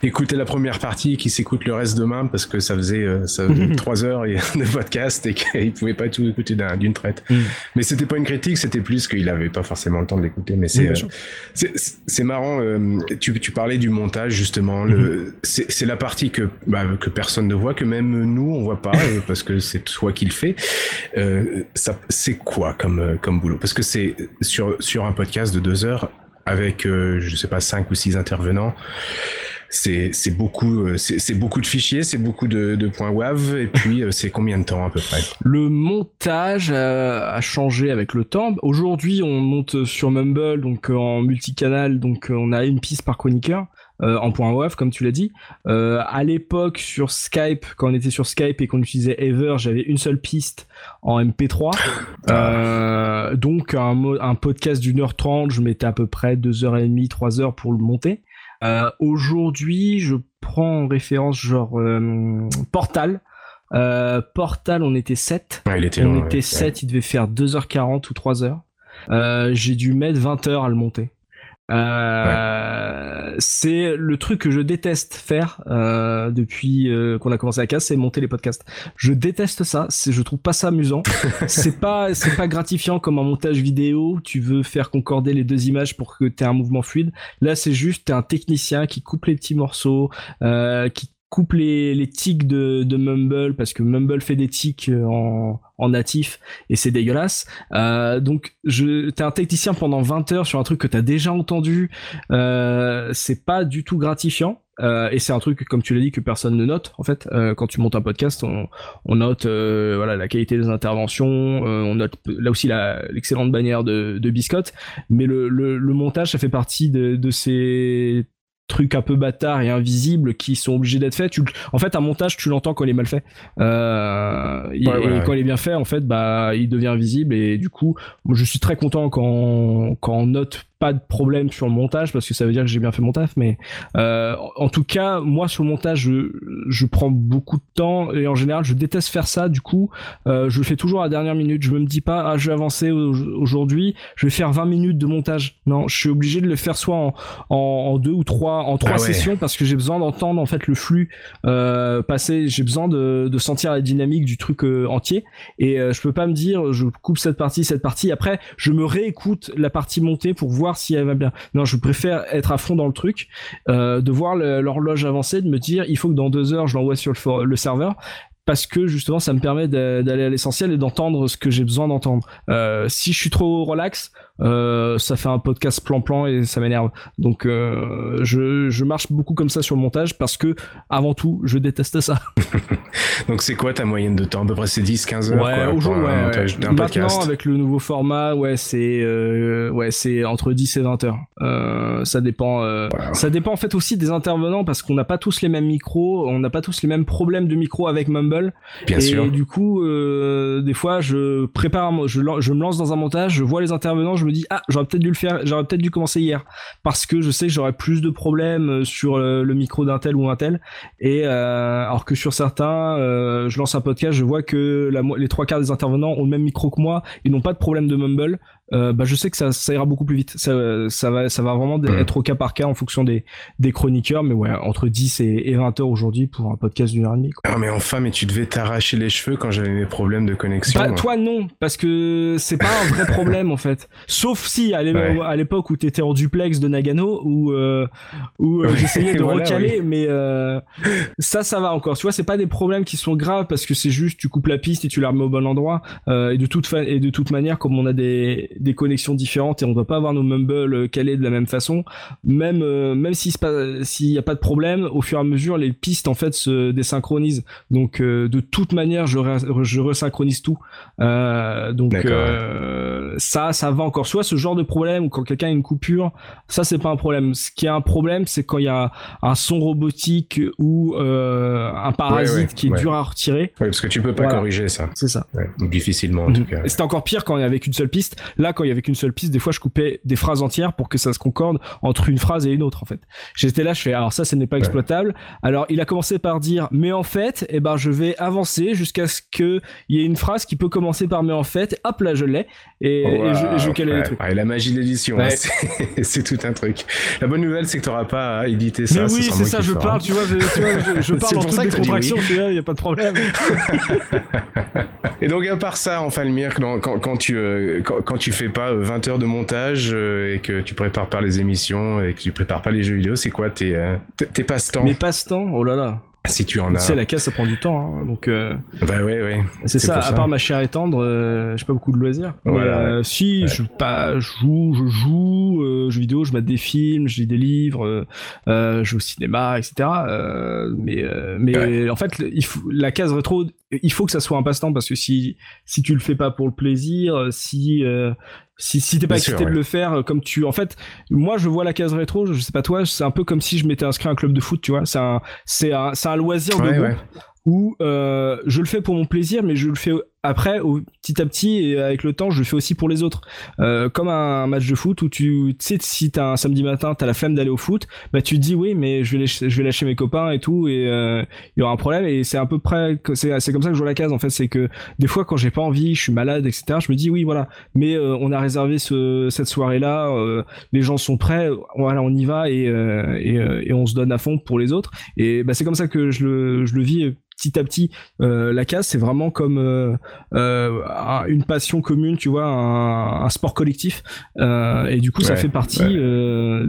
écouté la première partie et qu'il s'écoute le reste demain parce que ça faisait euh, ça trois heures de *laughs* podcast et qu'il pouvait pas tout écouter d'une traite. Mm. mais c'était pas une critique c'était plus qu'il avait pas forcément le temps de l'écouter mais c'est euh, c'est marrant euh, tu, tu parlais du montage justement le mm-hmm. c'est la partie que bah, que personne ne voit que même nous on voit pas parce que c'est toi qui le fais. ça, c'est quoi comme comme boulot? Parce que c'est sur sur un podcast de deux heures avec je sais pas cinq ou six intervenants c'est beaucoup euh, c'est beaucoup de fichiers, c'est beaucoup de, points WAV et puis euh, c'est combien de temps à peu près? Le montage a, changé avec le temps. Aujourd'hui, on monte sur Mumble donc euh, en multicanal, donc on a une piste par chroniqueur. En point WAV comme tu l'as dit. Euh, à l'époque sur Skype, quand on était sur Skype et qu'on utilisait Ever, j'avais une seule piste en MP3. Euh, donc un, un podcast d'une heure trente, je mettais à peu près deux heures et demie, trois heures pour le monter. Euh, aujourd'hui, je prends en référence genre euh, Portal. Euh, Portal, on était 7. il était on était 7, il devait faire 2h40 ou 3h. J'ai dû mettre 20 heures à le monter. Euh, c'est le truc que je déteste faire euh, depuis euh, qu'on a commencé à casse, c'est monter les podcasts. Je déteste ça, je trouve pas ça amusant. *laughs* c'est pas c'est pas gratifiant comme un montage vidéo. Tu veux faire concorder les deux images pour que tu aies un mouvement fluide. Là, c'est juste t'es un technicien qui coupe les petits morceaux, qui coupe les, les tics de, de Mumble parce que Mumble fait des tics en, en natif et c'est dégueulasse. Euh, donc je t'es un technicien pendant 20 heures sur un truc que t'as déjà entendu, euh, c'est pas du tout gratifiant. Euh, et c'est un truc, comme tu l'as dit, que personne ne note. En fait, euh, quand tu montes un podcast, on, on note euh, voilà la qualité des interventions, on note là aussi l'excellente bannière de, de Biscotte. Mais le, le, le, montage, ça fait partie de, de ces trucs un peu bâtards et invisibles qui sont obligés d'être faits. Tu, en fait, un montage, tu l'entends quand il est mal fait. Euh, et, quand il est bien fait, en fait, bah, il devient invisible et du coup, je suis très content quand, quand on note pas de problème sur le montage parce que ça veut dire que j'ai bien fait mon taf mais euh, en tout cas moi sur le montage je, je, prends beaucoup de temps et en général je déteste faire ça du coup euh, je le fais toujours à la dernière minute. Je me dis pas ah je vais avancer aujourd'hui je vais faire 20 minutes de montage. Non je suis obligé de le faire soit en, en, deux ou trois en trois ah sessions parce que j'ai besoin d'entendre en fait le flux euh, passer. J'ai besoin de, de sentir la dynamique du truc entier. Et je peux pas me dire je coupe cette partie cette partie. Après je me réécoute la partie montée pour voir si elle va bien. Non, je préfère être à fond dans le truc, euh, de voir l'horloge avancer, de me dire il faut que dans deux heures je l'envoie sur le, serveur parce que justement ça me permet d'aller à l'essentiel et d'entendre ce que j'ai besoin d'entendre. Euh, si je suis trop relax, euh, ça fait un podcast plan-plan et ça m'énerve. Donc euh, je, je, marche beaucoup comme ça sur le montage parce que avant tout, je déteste ça. *laughs* Donc c'est quoi ta moyenne de temps? À peu près c'est 10-15 heures ouais, aujourd'hui, ouais, montage d'un Maintenant avec le nouveau format, ouais, c'est euh, ouais, c'est entre 10 et 20 heures. Ça dépend ça dépend en fait aussi des intervenants parce qu'on n'a pas tous les mêmes micros, on n'a pas tous les mêmes problèmes de micro avec Mumble. Bien et sûr. du coup des fois je prépare je, je me lance dans un montage, je vois les intervenants, je me dis ah j'aurais peut-être dû le faire j'aurais peut-être dû commencer hier. Parce que je sais que j'aurais plus de problèmes euh, sur euh, le, micro d'un tel ou un tel. Et euh, alors que sur certains je lance un podcast je vois que les trois quarts des intervenants ont le même micro que moi. Ils n'ont pas de problème de mumble euh, bah, je sais que ça, ça, ira beaucoup plus vite. Ça, ça, va, ça va vraiment mmh. être au cas par cas en fonction des, des chroniqueurs, mais ouais, entre 10 et, 20 heures aujourd'hui pour un podcast d'une heure et demie. Ah, mais enfin, mais tu devais t'arracher les cheveux quand j'avais mes problèmes de connexion. Bah, toi, non, parce que c'est pas un vrai problème en fait. Sauf si à l'époque où t'étais en duplex de Nagano, où, euh, où euh, j'essayais de *laughs* recaler, mais euh, ça, ça va encore. Tu vois, c'est pas des problèmes qui sont graves parce que c'est juste tu coupes la piste et tu la remets au bon endroit. et de toute et de toute manière, comme on a des des connexions différentes et on doit pas avoir nos mumble euh, calés de la même façon. Même euh, même s'il n'y a pas de problème, au fur et à mesure les pistes en fait se désynchronisent. Donc euh, de toute manière, je, je resynchronise tout. donc ça ça va encore. Soit ce genre de problème ou quand quelqu'un a une coupure, ça c'est pas un problème. Ce qui est un problème, c'est quand il y a un son robotique ou un parasite qui est dur à retirer. Parce que tu peux pas corriger ça. C'est ça. difficilement en tout cas. C'était encore pire quand il y avait qu'une seule piste. Là, quand il y avait qu'une seule piste, des fois je coupais des phrases entières pour que ça se concorde entre une phrase et une autre en fait. J'étais là, je fais alors ça, ce n'est pas exploitable. Alors il a commencé par dire mais en fait, eh ben je vais avancer jusqu'à ce que il y ait une phrase qui peut commencer par mais en fait. Hop là, je l'ai et, je, je calais le truc. la magie de l'édition, hein, *laughs* c'est tout un truc. La bonne nouvelle, c'est que tu n'auras pas à éditer ça. Mais oui, c'est ça, je parle, tu vois, je, je *laughs* parle en toute décontraction, il n'y a pas de problème. *laughs* et donc à part ça, enfin le mire, quand, quand, tu euh, quand, quand tu fais pas 20 euh, heures de montage euh, et que tu prépares pas les émissions et que tu prépares pas les jeux vidéo, c'est quoi tes, euh, tes passe-temps? Mes passe-temps? Oh là là si tu en as. C'est la caisse, ça prend du temps, hein, donc. Euh... Bah ouais, ouais. C'est ça. À part ma chair et tendre, euh, j'ai pas beaucoup de loisirs. Euh, si, je pas, je joue, je joue, euh, jeux vidéo, je mets des films, je lis des livres, je joue au cinéma, etc. mais mais en fait, il faut, la case rétro, il faut que ça soit un passe-temps parce que si si tu le fais pas pour le plaisir, si si, si t'es pas excité de le faire, euh, comme tu, en fait, moi je vois la case rétro, je sais pas toi, c'est un peu comme si je m'étais inscrit à un club de foot, tu vois. C'est un, c'est un, c'est un loisir de groupe où euh, je le fais pour mon plaisir, mais je le fais après, au, petit à petit, et avec le temps, je le fais aussi pour les autres. Euh, comme un, match de foot où tu, sais, si t'as un samedi matin, t'as la flemme d'aller au foot, bah tu te dis oui, mais je vais, lâcher, je vais lâcher mes copains et tout, et euh, il y aura un problème. Et c'est à peu près, c'est, c'est comme ça que je joue la case en fait, c'est que des fois quand j'ai pas envie, je suis malade, etc. Je me dis oui, voilà, mais euh, on a réservé ce, cette soirée-là, euh, les gens sont prêts, voilà, on y va et, euh, et, et, on se donne à fond pour les autres. Et bah c'est comme ça que je le, je le vis petit à petit euh, la case c'est vraiment comme euh, une passion commune tu vois un, sport collectif. Et du coup ça fait partie de,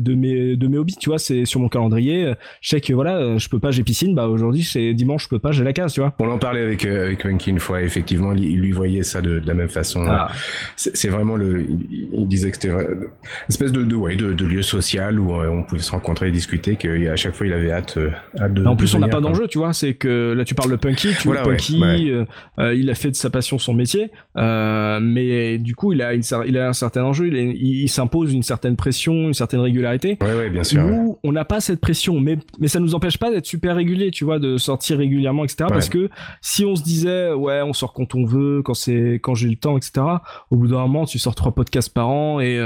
de mes de mes hobbies tu vois c'est sur mon calendrier. Je sais que voilà je peux pas j'ai piscine. Bah aujourd'hui c'est dimanche je peux pas j'ai la case tu vois. On en parlait avec avec Wenky une fois. Effectivement il, lui voyait ça de, la même façon. Ah. c'est vraiment le il, disait que c'était une espèce de de, ouais, de, lieu social où on pouvait se rencontrer et discuter qu'à chaque fois il avait hâte, hâte de en plus on n'a pas d'enjeu tu vois. C'est que là tu parles de Punky, tu vois Punky, euh, euh, il a fait de sa passion son métier, euh, mais du coup il a, il a un certain enjeu, il, il, s'impose une certaine pression, une certaine régularité. Ouais, ouais, bien sûr. Nous, on n'a pas cette pression, mais mais ça nous empêche pas d'être super régulier, tu vois, de sortir régulièrement, etc. Parce que si on se disait ouais, on sort quand on veut, quand c'est quand j'ai le temps, etc. Au bout d'un moment, tu sors trois podcasts par an et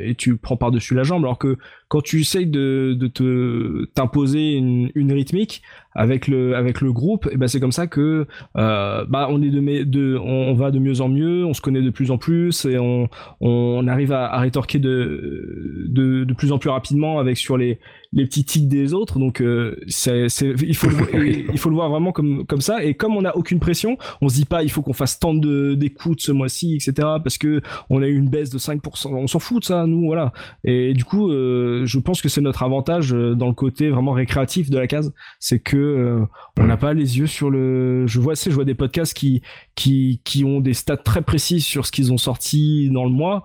et tu prends par dessus la jambe, alors que quand tu essayes de, de te t'imposer une, une rythmique avec le avec le groupe, et ben c'est comme ça que euh, bah on est de, de on, va de mieux en mieux, on se connaît de plus en plus et on on arrive à, à rétorquer de, de de plus en plus rapidement avec sur les les petits tics des autres. Donc euh, c'est, il faut le, *laughs* il faut le voir vraiment comme comme ça. Et comme on n'a aucune pression, on se dit pas il faut qu'on fasse tant de d'écoutes ce mois-ci, etc. Parce que on a eu une baisse de 5%. On s'en fout de ça, nous, voilà. Et du coup, euh, je pense que c'est notre avantage euh, dans le côté vraiment récréatif de la case, c'est que on n'a pas les yeux sur le. Je vois, c'est, je vois des podcasts qui qui qui ont des stats très précises sur ce qu'ils ont sorti dans le mois.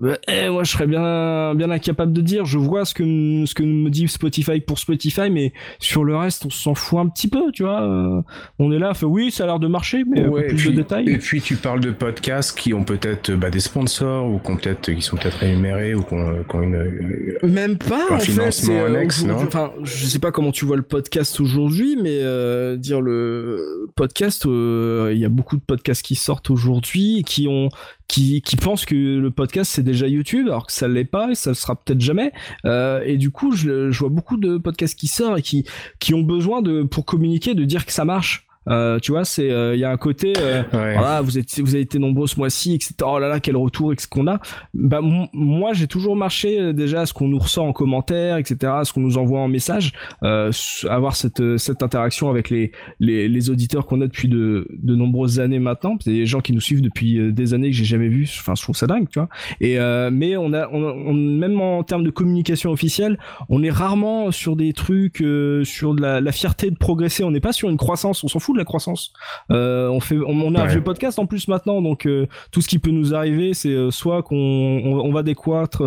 Bah, eh, moi, je serais bien, bien incapable de dire. Je vois ce que, ce que me dit Spotify pour Spotify, mais sur le reste, on s'en fout un petit peu, tu vois. Euh, on est là, fait oui, ça a l'air de marcher, mais ouais, plus de détails. Et puis, tu parles de podcasts qui ont peut-être bah, des sponsors ou qui, peut-être, qui sont peut-être rémunérés ou qui ont, une. Même pas, en fait. Annexe, non? enfin, je sais pas comment tu vois le podcast aujourd'hui, mais euh, dire le podcast, euh, il y a beaucoup de podcasts qui sortent aujourd'hui qui ont qui, qui pensent que le podcast c'est déjà YouTube alors que ça l'est pas et ça le sera peut-être jamais. Euh, et du coup je, je, vois beaucoup de podcasts qui sortent et qui qui ont besoin de pour communiquer de dire que ça marche euh, tu vois, c'est il euh, y a un côté euh, voilà, vous êtes vous avez été nombreux ce mois-ci, etc. Oh là là, quel retour, ce qu'on a. Bah moi, j'ai toujours marché euh, déjà à ce qu'on nous ressent en commentaire, etc. À ce qu'on nous envoie en message, avoir cette cette interaction avec les les, les auditeurs qu'on a depuis de de nombreuses années maintenant. C'est des gens qui nous suivent depuis des années que j'ai jamais vu. Enfin, je trouve ça dingue, tu vois. Et mais on a on, même en termes de communication officielle, on est rarement sur des trucs sur de la, la fierté de progresser. On n'est pas sur une croissance. On s'en fout de la croissance. Euh, on fait, on, a un vieux podcast en plus maintenant, donc euh, tout ce qui peut nous arriver, c'est euh, soit qu'on on, va décroître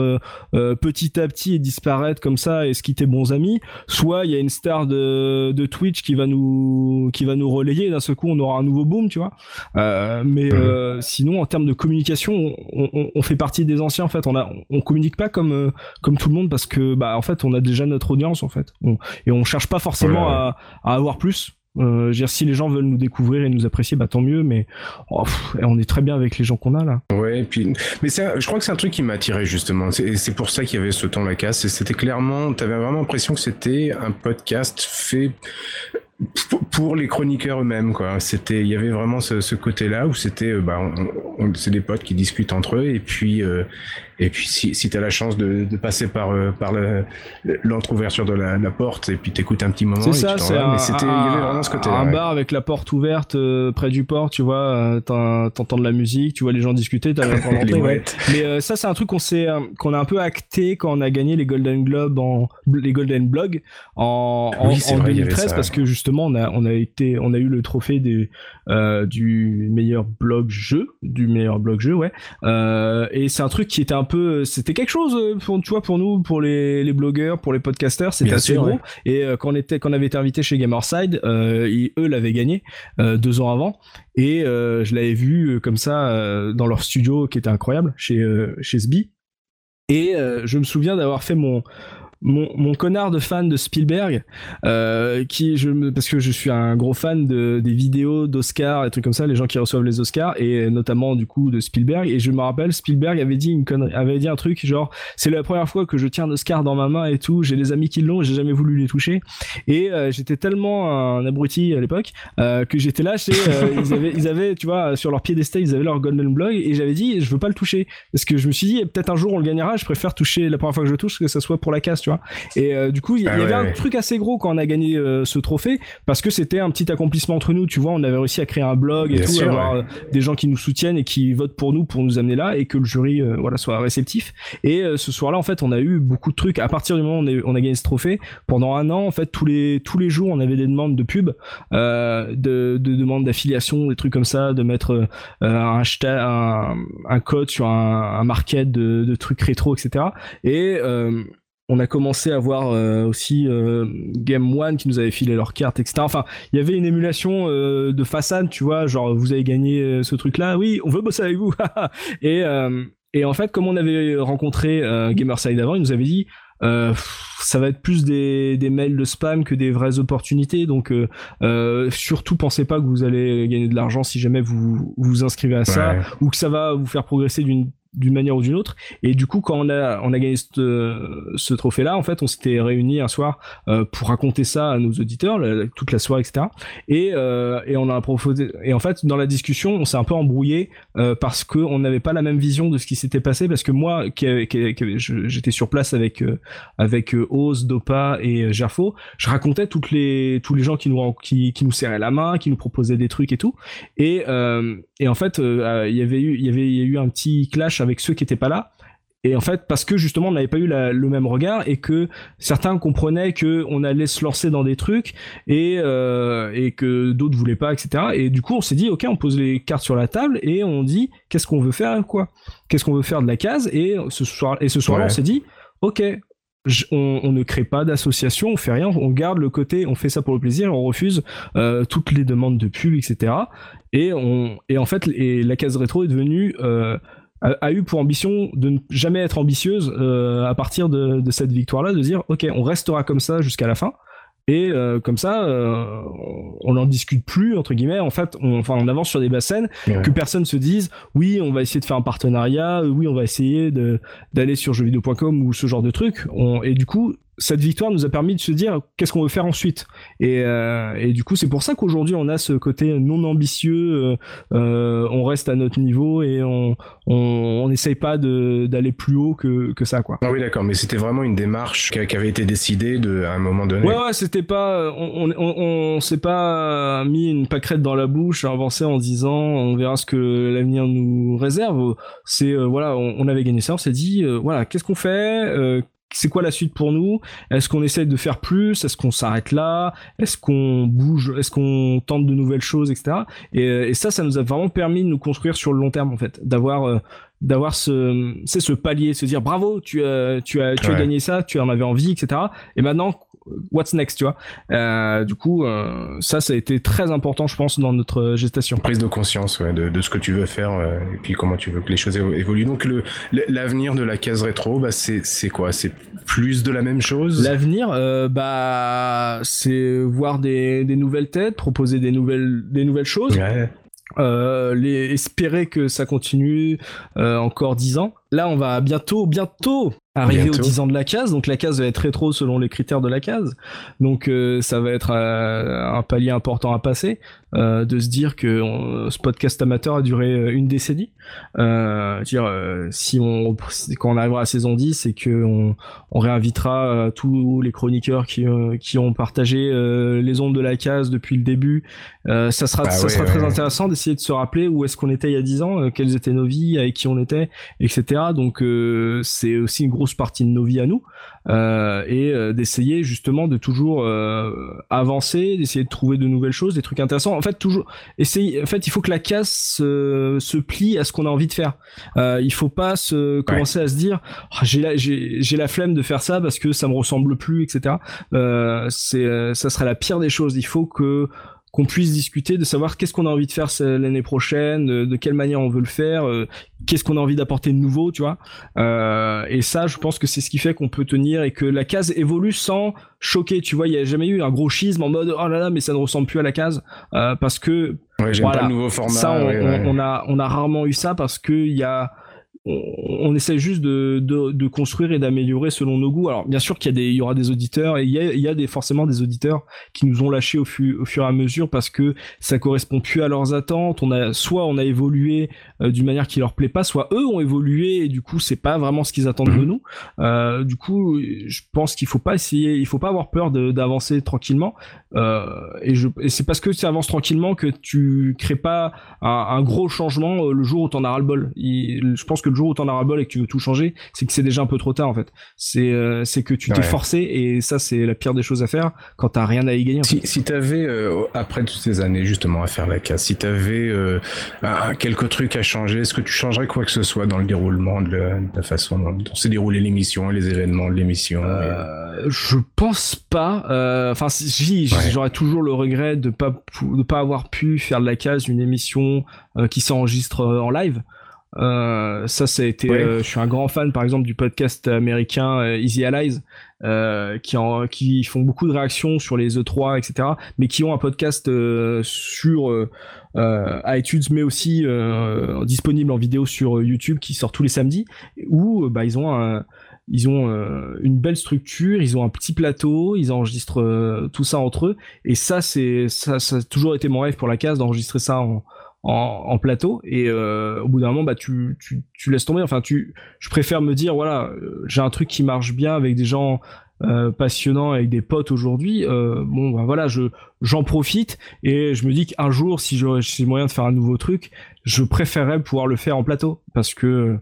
petit à petit et disparaître comme ça et se quitter bons amis, soit il y a une star de, de Twitch qui va nous qui va nous relayer. D'un seul coup, on aura un nouveau boom, tu vois. mais sinon, en termes de communication, on, on, fait partie des anciens. En fait, on a, on communique pas comme comme tout le monde parce que bah en fait, on a déjà notre audience en fait, et on cherche pas forcément à, à avoir plus. Euh, dire, si les gens veulent nous découvrir et nous apprécier, bah tant mieux. Mais oh, on est très bien avec les gens qu'on a là. Ouais, puis, mais je crois que c'est un truc qui m'a attiré justement. C'est, pour ça qu'il y avait ce temps la casse. C'était clairement, t'avais vraiment l'impression que c'était un podcast fait pour les chroniqueurs eux-mêmes quoi. C'était, il y avait vraiment ce, ce côté-là où c'était, euh, bah, c'est des potes qui discutent entre eux et puis euh, et puis si, si tu as la chance de, de passer par euh, par l'entrouverture de la, la, porte et puis t'écoutes un petit moment. C'est ça, c'est un, c'était, il y avait vraiment ce côté-là. Un bar avec la porte ouverte près du port, tu vois, t'entends de la musique, tu vois les gens discuter, t'as *laughs* ouais. Mais ça c'est un truc qu'on s'est qu'on a un peu acté quand on a gagné les Golden Globes en les Golden Blog en, en, en 2013 parce que justement on a on a été on a eu le trophée des euh, du meilleur blog jeu du meilleur blog jeu ouais. Euh, et c'est un truc qui était un peu c'était quelque chose euh, pour tu vois pour nous pour les, les blogueurs pour les podcasters c'était assez gros. et quand on était quand on avait été invité chez Gamerside eux l'avaient gagné deux ans avant. Et je l'avais vu comme ça dans leur studio qui était incroyable chez chez SBI. Et je me souviens d'avoir fait mon mon, mon, connard de fan de Spielberg, euh, qui je parce que je suis un gros fan de, des vidéos d'Oscar et trucs comme ça, les gens qui reçoivent les Oscars et notamment du coup de Spielberg. Et je me rappelle, Spielberg avait dit une connerie, avait dit un truc genre c'est la première fois que je tiens un Oscar dans ma main et tout. J'ai des amis qui l'ont, j'ai jamais voulu les toucher. Et euh, j'étais tellement un abruti à l'époque euh, que j'étais là chez *laughs* ils avaient ils avaient tu vois sur leur piédestal ils avaient leur Golden Blog et j'avais dit je veux pas le toucher parce que je me suis dit peut-être un jour on le gagnera. Je préfère toucher la première fois que je touche que ça soit pour la casse tu vois. Et euh, du coup, il y, ah avait un truc assez gros quand on a gagné euh, ce trophée parce que c'était un petit accomplissement entre nous. Tu vois, on avait réussi à créer un blog et tout, avoir euh, des gens qui nous soutiennent et qui votent pour nous pour nous amener là et que le jury voilà soit réceptif. Et ce soir-là, en fait, on a eu beaucoup de trucs. À partir du moment où on a, gagné ce trophée, pendant un an, en fait, tous les tous les jours, on avait des demandes de pub, de, de demandes d'affiliation, des trucs comme ça, de mettre un hashtag, un, un, code sur un, un market de, de trucs rétro, etc. Et on a commencé à voir euh, aussi euh, Game One qui nous avait filé leurs cartes, etc. Enfin, il y avait une émulation euh, de façade, tu vois, genre vous avez gagné ce truc-là, oui, on veut bosser avec vous. *laughs* et, et en fait, comme on avait rencontré Gamerside avant, il nous avait dit ça va être plus des, des, mails de spam que des vraies opportunités. Donc surtout pensez pas que vous allez gagner de l'argent si jamais vous vous inscrivez à ça ou que ça va vous faire progresser d'une d'une manière ou d'une autre. Et du coup, quand on a on a gagné ce, ce trophée-là, en fait, on s'était réunis un soir euh, pour raconter ça à nos auditeurs, toute la soirée, etc. Et euh, et on a proposé. Et en fait, dans la discussion, on s'est un peu embrouillé euh, parce que on n'avait pas la même vision de ce qui s'était passé. Parce que moi, qui, qui, j'étais sur place avec euh, avec euh, Oz, Dopa et Gerfo, je racontais toutes les tous les gens qui nous qui, qui nous serraient la main, qui nous proposaient des trucs et tout. Et et en fait, il y avait eu il y avait il y a eu un petit clash avec ceux qui étaient pas là. Et en fait, parce que justement, on n'avait pas eu le même regard et que certains comprenaient que on allait se lancer dans des trucs et, euh, et que d'autres voulaient pas, etc. Et du coup, on s'est dit, ok, on pose les cartes sur la table et on dit, qu'est-ce qu'on veut faire, quoi? Qu'est-ce qu'on veut faire de la case? Et ce soir, et ce soir-là, on s'est dit, ok, on, ne crée pas d'association, on fait rien, on garde le côté, on fait ça pour le plaisir, on refuse euh, toutes les demandes de pub, etc. Et on et en fait, et la case rétro est devenue euh, a, eu pour ambition de ne jamais être ambitieuse euh, à partir de, de cette victoire-là, de dire ok, on restera comme ça jusqu'à la fin. Et euh, comme ça, euh, on n'en discute plus entre guillemets. En fait, on, enfin, on avance sur des bassins que personne se dise oui, on va essayer de faire un partenariat, oui, on va essayer de d'aller sur jeuxvideo.com ou ce genre de truc. On, et du coup, cette victoire nous a permis de se dire qu'est-ce qu'on veut faire ensuite. Et, euh, et du coup, c'est pour ça qu'aujourd'hui on a ce côté non ambitieux. Euh, euh on reste à notre niveau et on on n'essaye pas d'aller plus haut que, que ça, quoi. Ah oui, d'accord. Mais c'était vraiment une démarche qui, avait été décidée de, à un moment donné. Ouais, ouais, c'était pas. On on, on, s'est pas mis une pâquerette dans la bouche, avancé en disant on verra ce que l'avenir nous réserve. C'est euh, voilà, on, on, avait gagné ça, on s'est dit voilà, qu'est-ce qu'on fait c'est quoi la suite pour nous? Est-ce qu'on essaie de faire plus? Est-ce qu'on s'arrête là? Est-ce qu'on bouge? Est-ce qu'on tente de nouvelles choses, etc. Et, et, ça, ça nous a vraiment permis de nous construire sur le long terme, en fait, d'avoir euh, d'avoir ce c'est ce palier, se dire bravo, tu as tu as tu as gagné ça, tu en avais envie, etc. Et maintenant, what's next, tu vois? Euh, du coup, euh, ça, ça a été très important, je pense, dans notre gestation. Prise de conscience ouais, de, de, ce que tu veux faire euh, et puis comment tu veux que les choses évoluent. Donc, le, l'avenir de la case rétro, bah, c'est, c'est quoi? C'est plus de la même chose? L'avenir, euh, bah, c'est voir des, des nouvelles têtes, proposer des nouvelles, des nouvelles choses. Ouais. Euh, les, espérer que ça continue euh, encore dix ans. Là, on va bientôt, bientôt arriver aux 10 ans de la case. Donc la case va être rétro selon les critères de la case. Donc euh, ça va être euh, un palier important à passer. Euh, de se dire que ce podcast amateur a duré une décennie. dire si on quand on arrivera à saison 10 et que on, on réinvitera tous les chroniqueurs qui qui ont partagé les ondes de la case depuis le début, ça sera bah ça sera très intéressant d'essayer de se rappeler où est-ce qu'on était il y a 10 ans, quelles étaient nos vies, avec qui on était, etc. Donc c'est aussi une grosse partie de nos vies à nous euh, et euh, d'essayer justement de toujours euh, avancer, d'essayer de trouver de nouvelles choses, des trucs intéressants. En fait, toujours essayer. En fait, il faut que la casse se, plie à ce qu'on a envie de faire. il faut pas se commencer à se dire oh, j'ai la j'ai la flemme de faire ça parce que ça me ressemble plus, etc. c'est ça serait la pire des choses. Il faut que qu'on puisse discuter de savoir qu'est-ce qu'on a envie de faire l'année prochaine, de, quelle manière on veut le faire, euh, qu'est-ce qu'on a envie d'apporter de nouveau, tu vois. Euh, et ça, je pense que c'est ce qui fait qu'on peut tenir et que la case évolue sans choquer. Tu vois, il y a jamais eu un gros schisme en mode oh là là, mais ça ne ressemble plus à la case euh, parce que voilà, pas le nouveau format. Ça, on, a on a rarement eu ça parce que il y a on, essaie juste de, de, construire et d'améliorer selon nos goûts. Alors bien sûr qu'il y a des, il y aura des auditeurs et il y a, il y a des, forcément des auditeurs qui nous ont lâchés au, au, fur et à mesure parce que ça correspond plus à leurs attentes. On a soit on a évolué euh, d'une manière qui leur plaît pas, soit eux ont évolué et du coup c'est pas vraiment ce qu'ils attendent de nous. Euh, du coup, je pense qu'il faut pas essayer, il faut pas avoir peur d'avancer tranquillement. Euh, et, et c'est parce que tu avances tranquillement que tu crées pas un, un gros changement le jour où t'en as ras le bol. je pense que le jour où t'en as ras bol et que tu veux tout changer, c'est que c'est déjà un peu trop tard en fait. C'est c'est que tu t'es forcé et ça c'est la pire des choses à faire quand t'as rien à y gagner. Si, si t'avais après toutes ces années justement à faire la casse, si t'avais euh, quelques trucs à changer, est-ce que tu changerais quoi que ce soit dans le déroulement de, la, façon dont, s'est déroulé l'émission, les événements de l'émission? Je pense pas. Enfin si, j'aurais toujours le regret de pas de pas avoir pu faire de la case une émission qui s'enregistre en live. Euh, ça, ça a été. Euh, je suis un grand fan, par exemple, du podcast américain euh, Easy Allies, qui en, qui font beaucoup de réactions sur les E3, etc. Mais qui ont un podcast sur iTunes, mais aussi disponible en vidéo sur YouTube, qui sort tous les samedis, où bah ils ont un ils ont une belle structure, ils ont un petit plateau, ils enregistrent tout ça entre eux. Et ça, c'est ça, ça a toujours été mon rêve pour la case d'enregistrer ça en, en, plateau et euh, au bout d'un moment bah tu, tu, tu laisses tomber. Enfin tu je préfère me dire voilà euh, j'ai un truc qui marche bien avec des gens euh, passionnants avec des potes aujourd'hui euh, bon bah voilà je j'en profite et je me dis qu'un jour si j'aurais moyen de faire un nouveau truc je préférerais pouvoir le faire en plateau parce que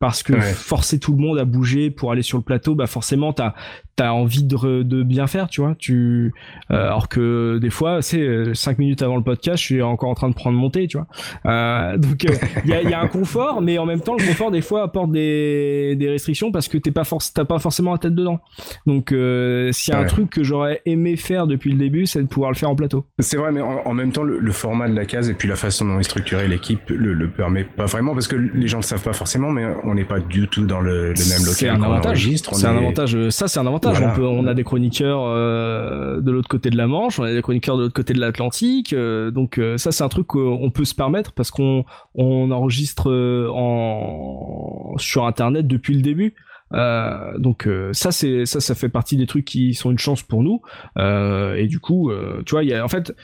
parce que forcer tout le monde à bouger pour aller sur le plateau bah forcément t'as t'as envie de, de, bien faire, tu vois. Tu, euh, alors que des fois, c'est euh, cinq minutes avant le podcast, je suis encore en train de prendre mon thé, tu vois. Euh, donc *laughs* il y, a, y, a, un confort, mais en même temps, le confort des fois apporte des, des restrictions parce que t'es pas force, t'as pas forcément la tête dedans. Donc s'il y a un truc que j'aurais aimé faire depuis le début, c'est de pouvoir le faire en plateau. C'est vrai, mais en, même temps, le, format de la case et puis la façon dont est structurée l'équipe le, le, permet pas vraiment parce que les gens le savent pas forcément, mais on n'est pas du tout dans le, le même local. C'est un avantage. C'est un avantage. Ça, c'est un avantage on, a des chroniqueurs euh, de l'autre côté de la Manche, on a des chroniqueurs de l'autre côté de l'Atlantique. Euh, donc euh, ça, c'est un truc qu'on peut se permettre parce qu'on on enregistre en sur Internet depuis le début. Donc ça c'est ça ça fait partie des trucs qui sont une chance pour nous et du coup tu vois il y a en fait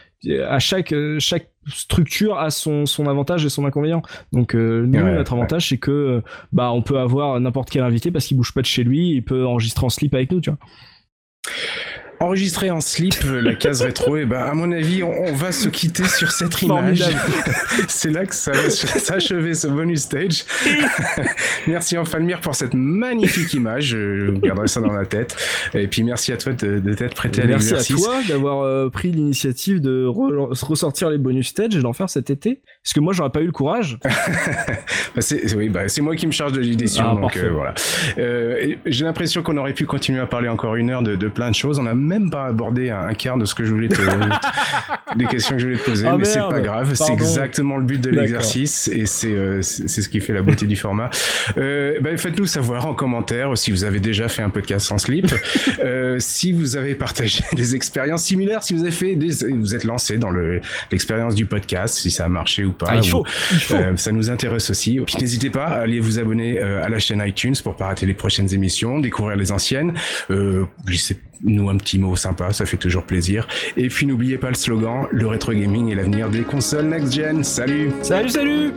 à chaque chaque structure a son, son avantage et son inconvénient. Donc nous notre avantage c'est que bah on peut avoir n'importe quel invité parce qu'il bouge pas de chez lui, il peut enregistrer en slip avec nous, tu vois. Enregistré en slip, euh, la case rétro, et ben à mon avis, on, va se quitter sur cette image. *laughs* C'est là que ça va s'achever ce bonus stage. *laughs* merci Enfalmir pour cette magnifique image. Je garderai ça dans la tête. Et puis merci à toi de, t'être prêté à. Merci à toi d'avoir euh, pris l'initiative de ressortir les bonus stages et d'en faire cet été. Parce que moi, j'aurais pas eu le courage. *laughs* Bah, c'est oui, bah, c'est moi qui me charge de l'édition. Ah, donc euh, voilà. J'ai l'impression qu'on aurait pu continuer à parler encore une heure de, de plein de choses. On a même même pas abordé un, quart de ce que je voulais te, *laughs* des questions que je voulais te poser, ah, mais c'est pas grave. C'est exactement le but de l'exercice et c'est c'est ce qui fait la beauté du format. Ben, faites-nous savoir en commentaire si vous avez déjà fait un podcast sans slip, si vous avez partagé *laughs* des expériences similaires, si vous avez fait des, vous êtes lancé dans l'expérience du podcast, si ça a marché ou pas. Ah, il faut, ça nous intéresse aussi. Puis n'hésitez pas à aller vous abonner à la chaîne iTunes pour pas rater les prochaines émissions, découvrir les anciennes. Euh, nous un petit mot sympa, ça fait toujours plaisir. Et puis n'oubliez pas le slogan, le rétro gaming est l'avenir des consoles next gen. Salut Salut, salut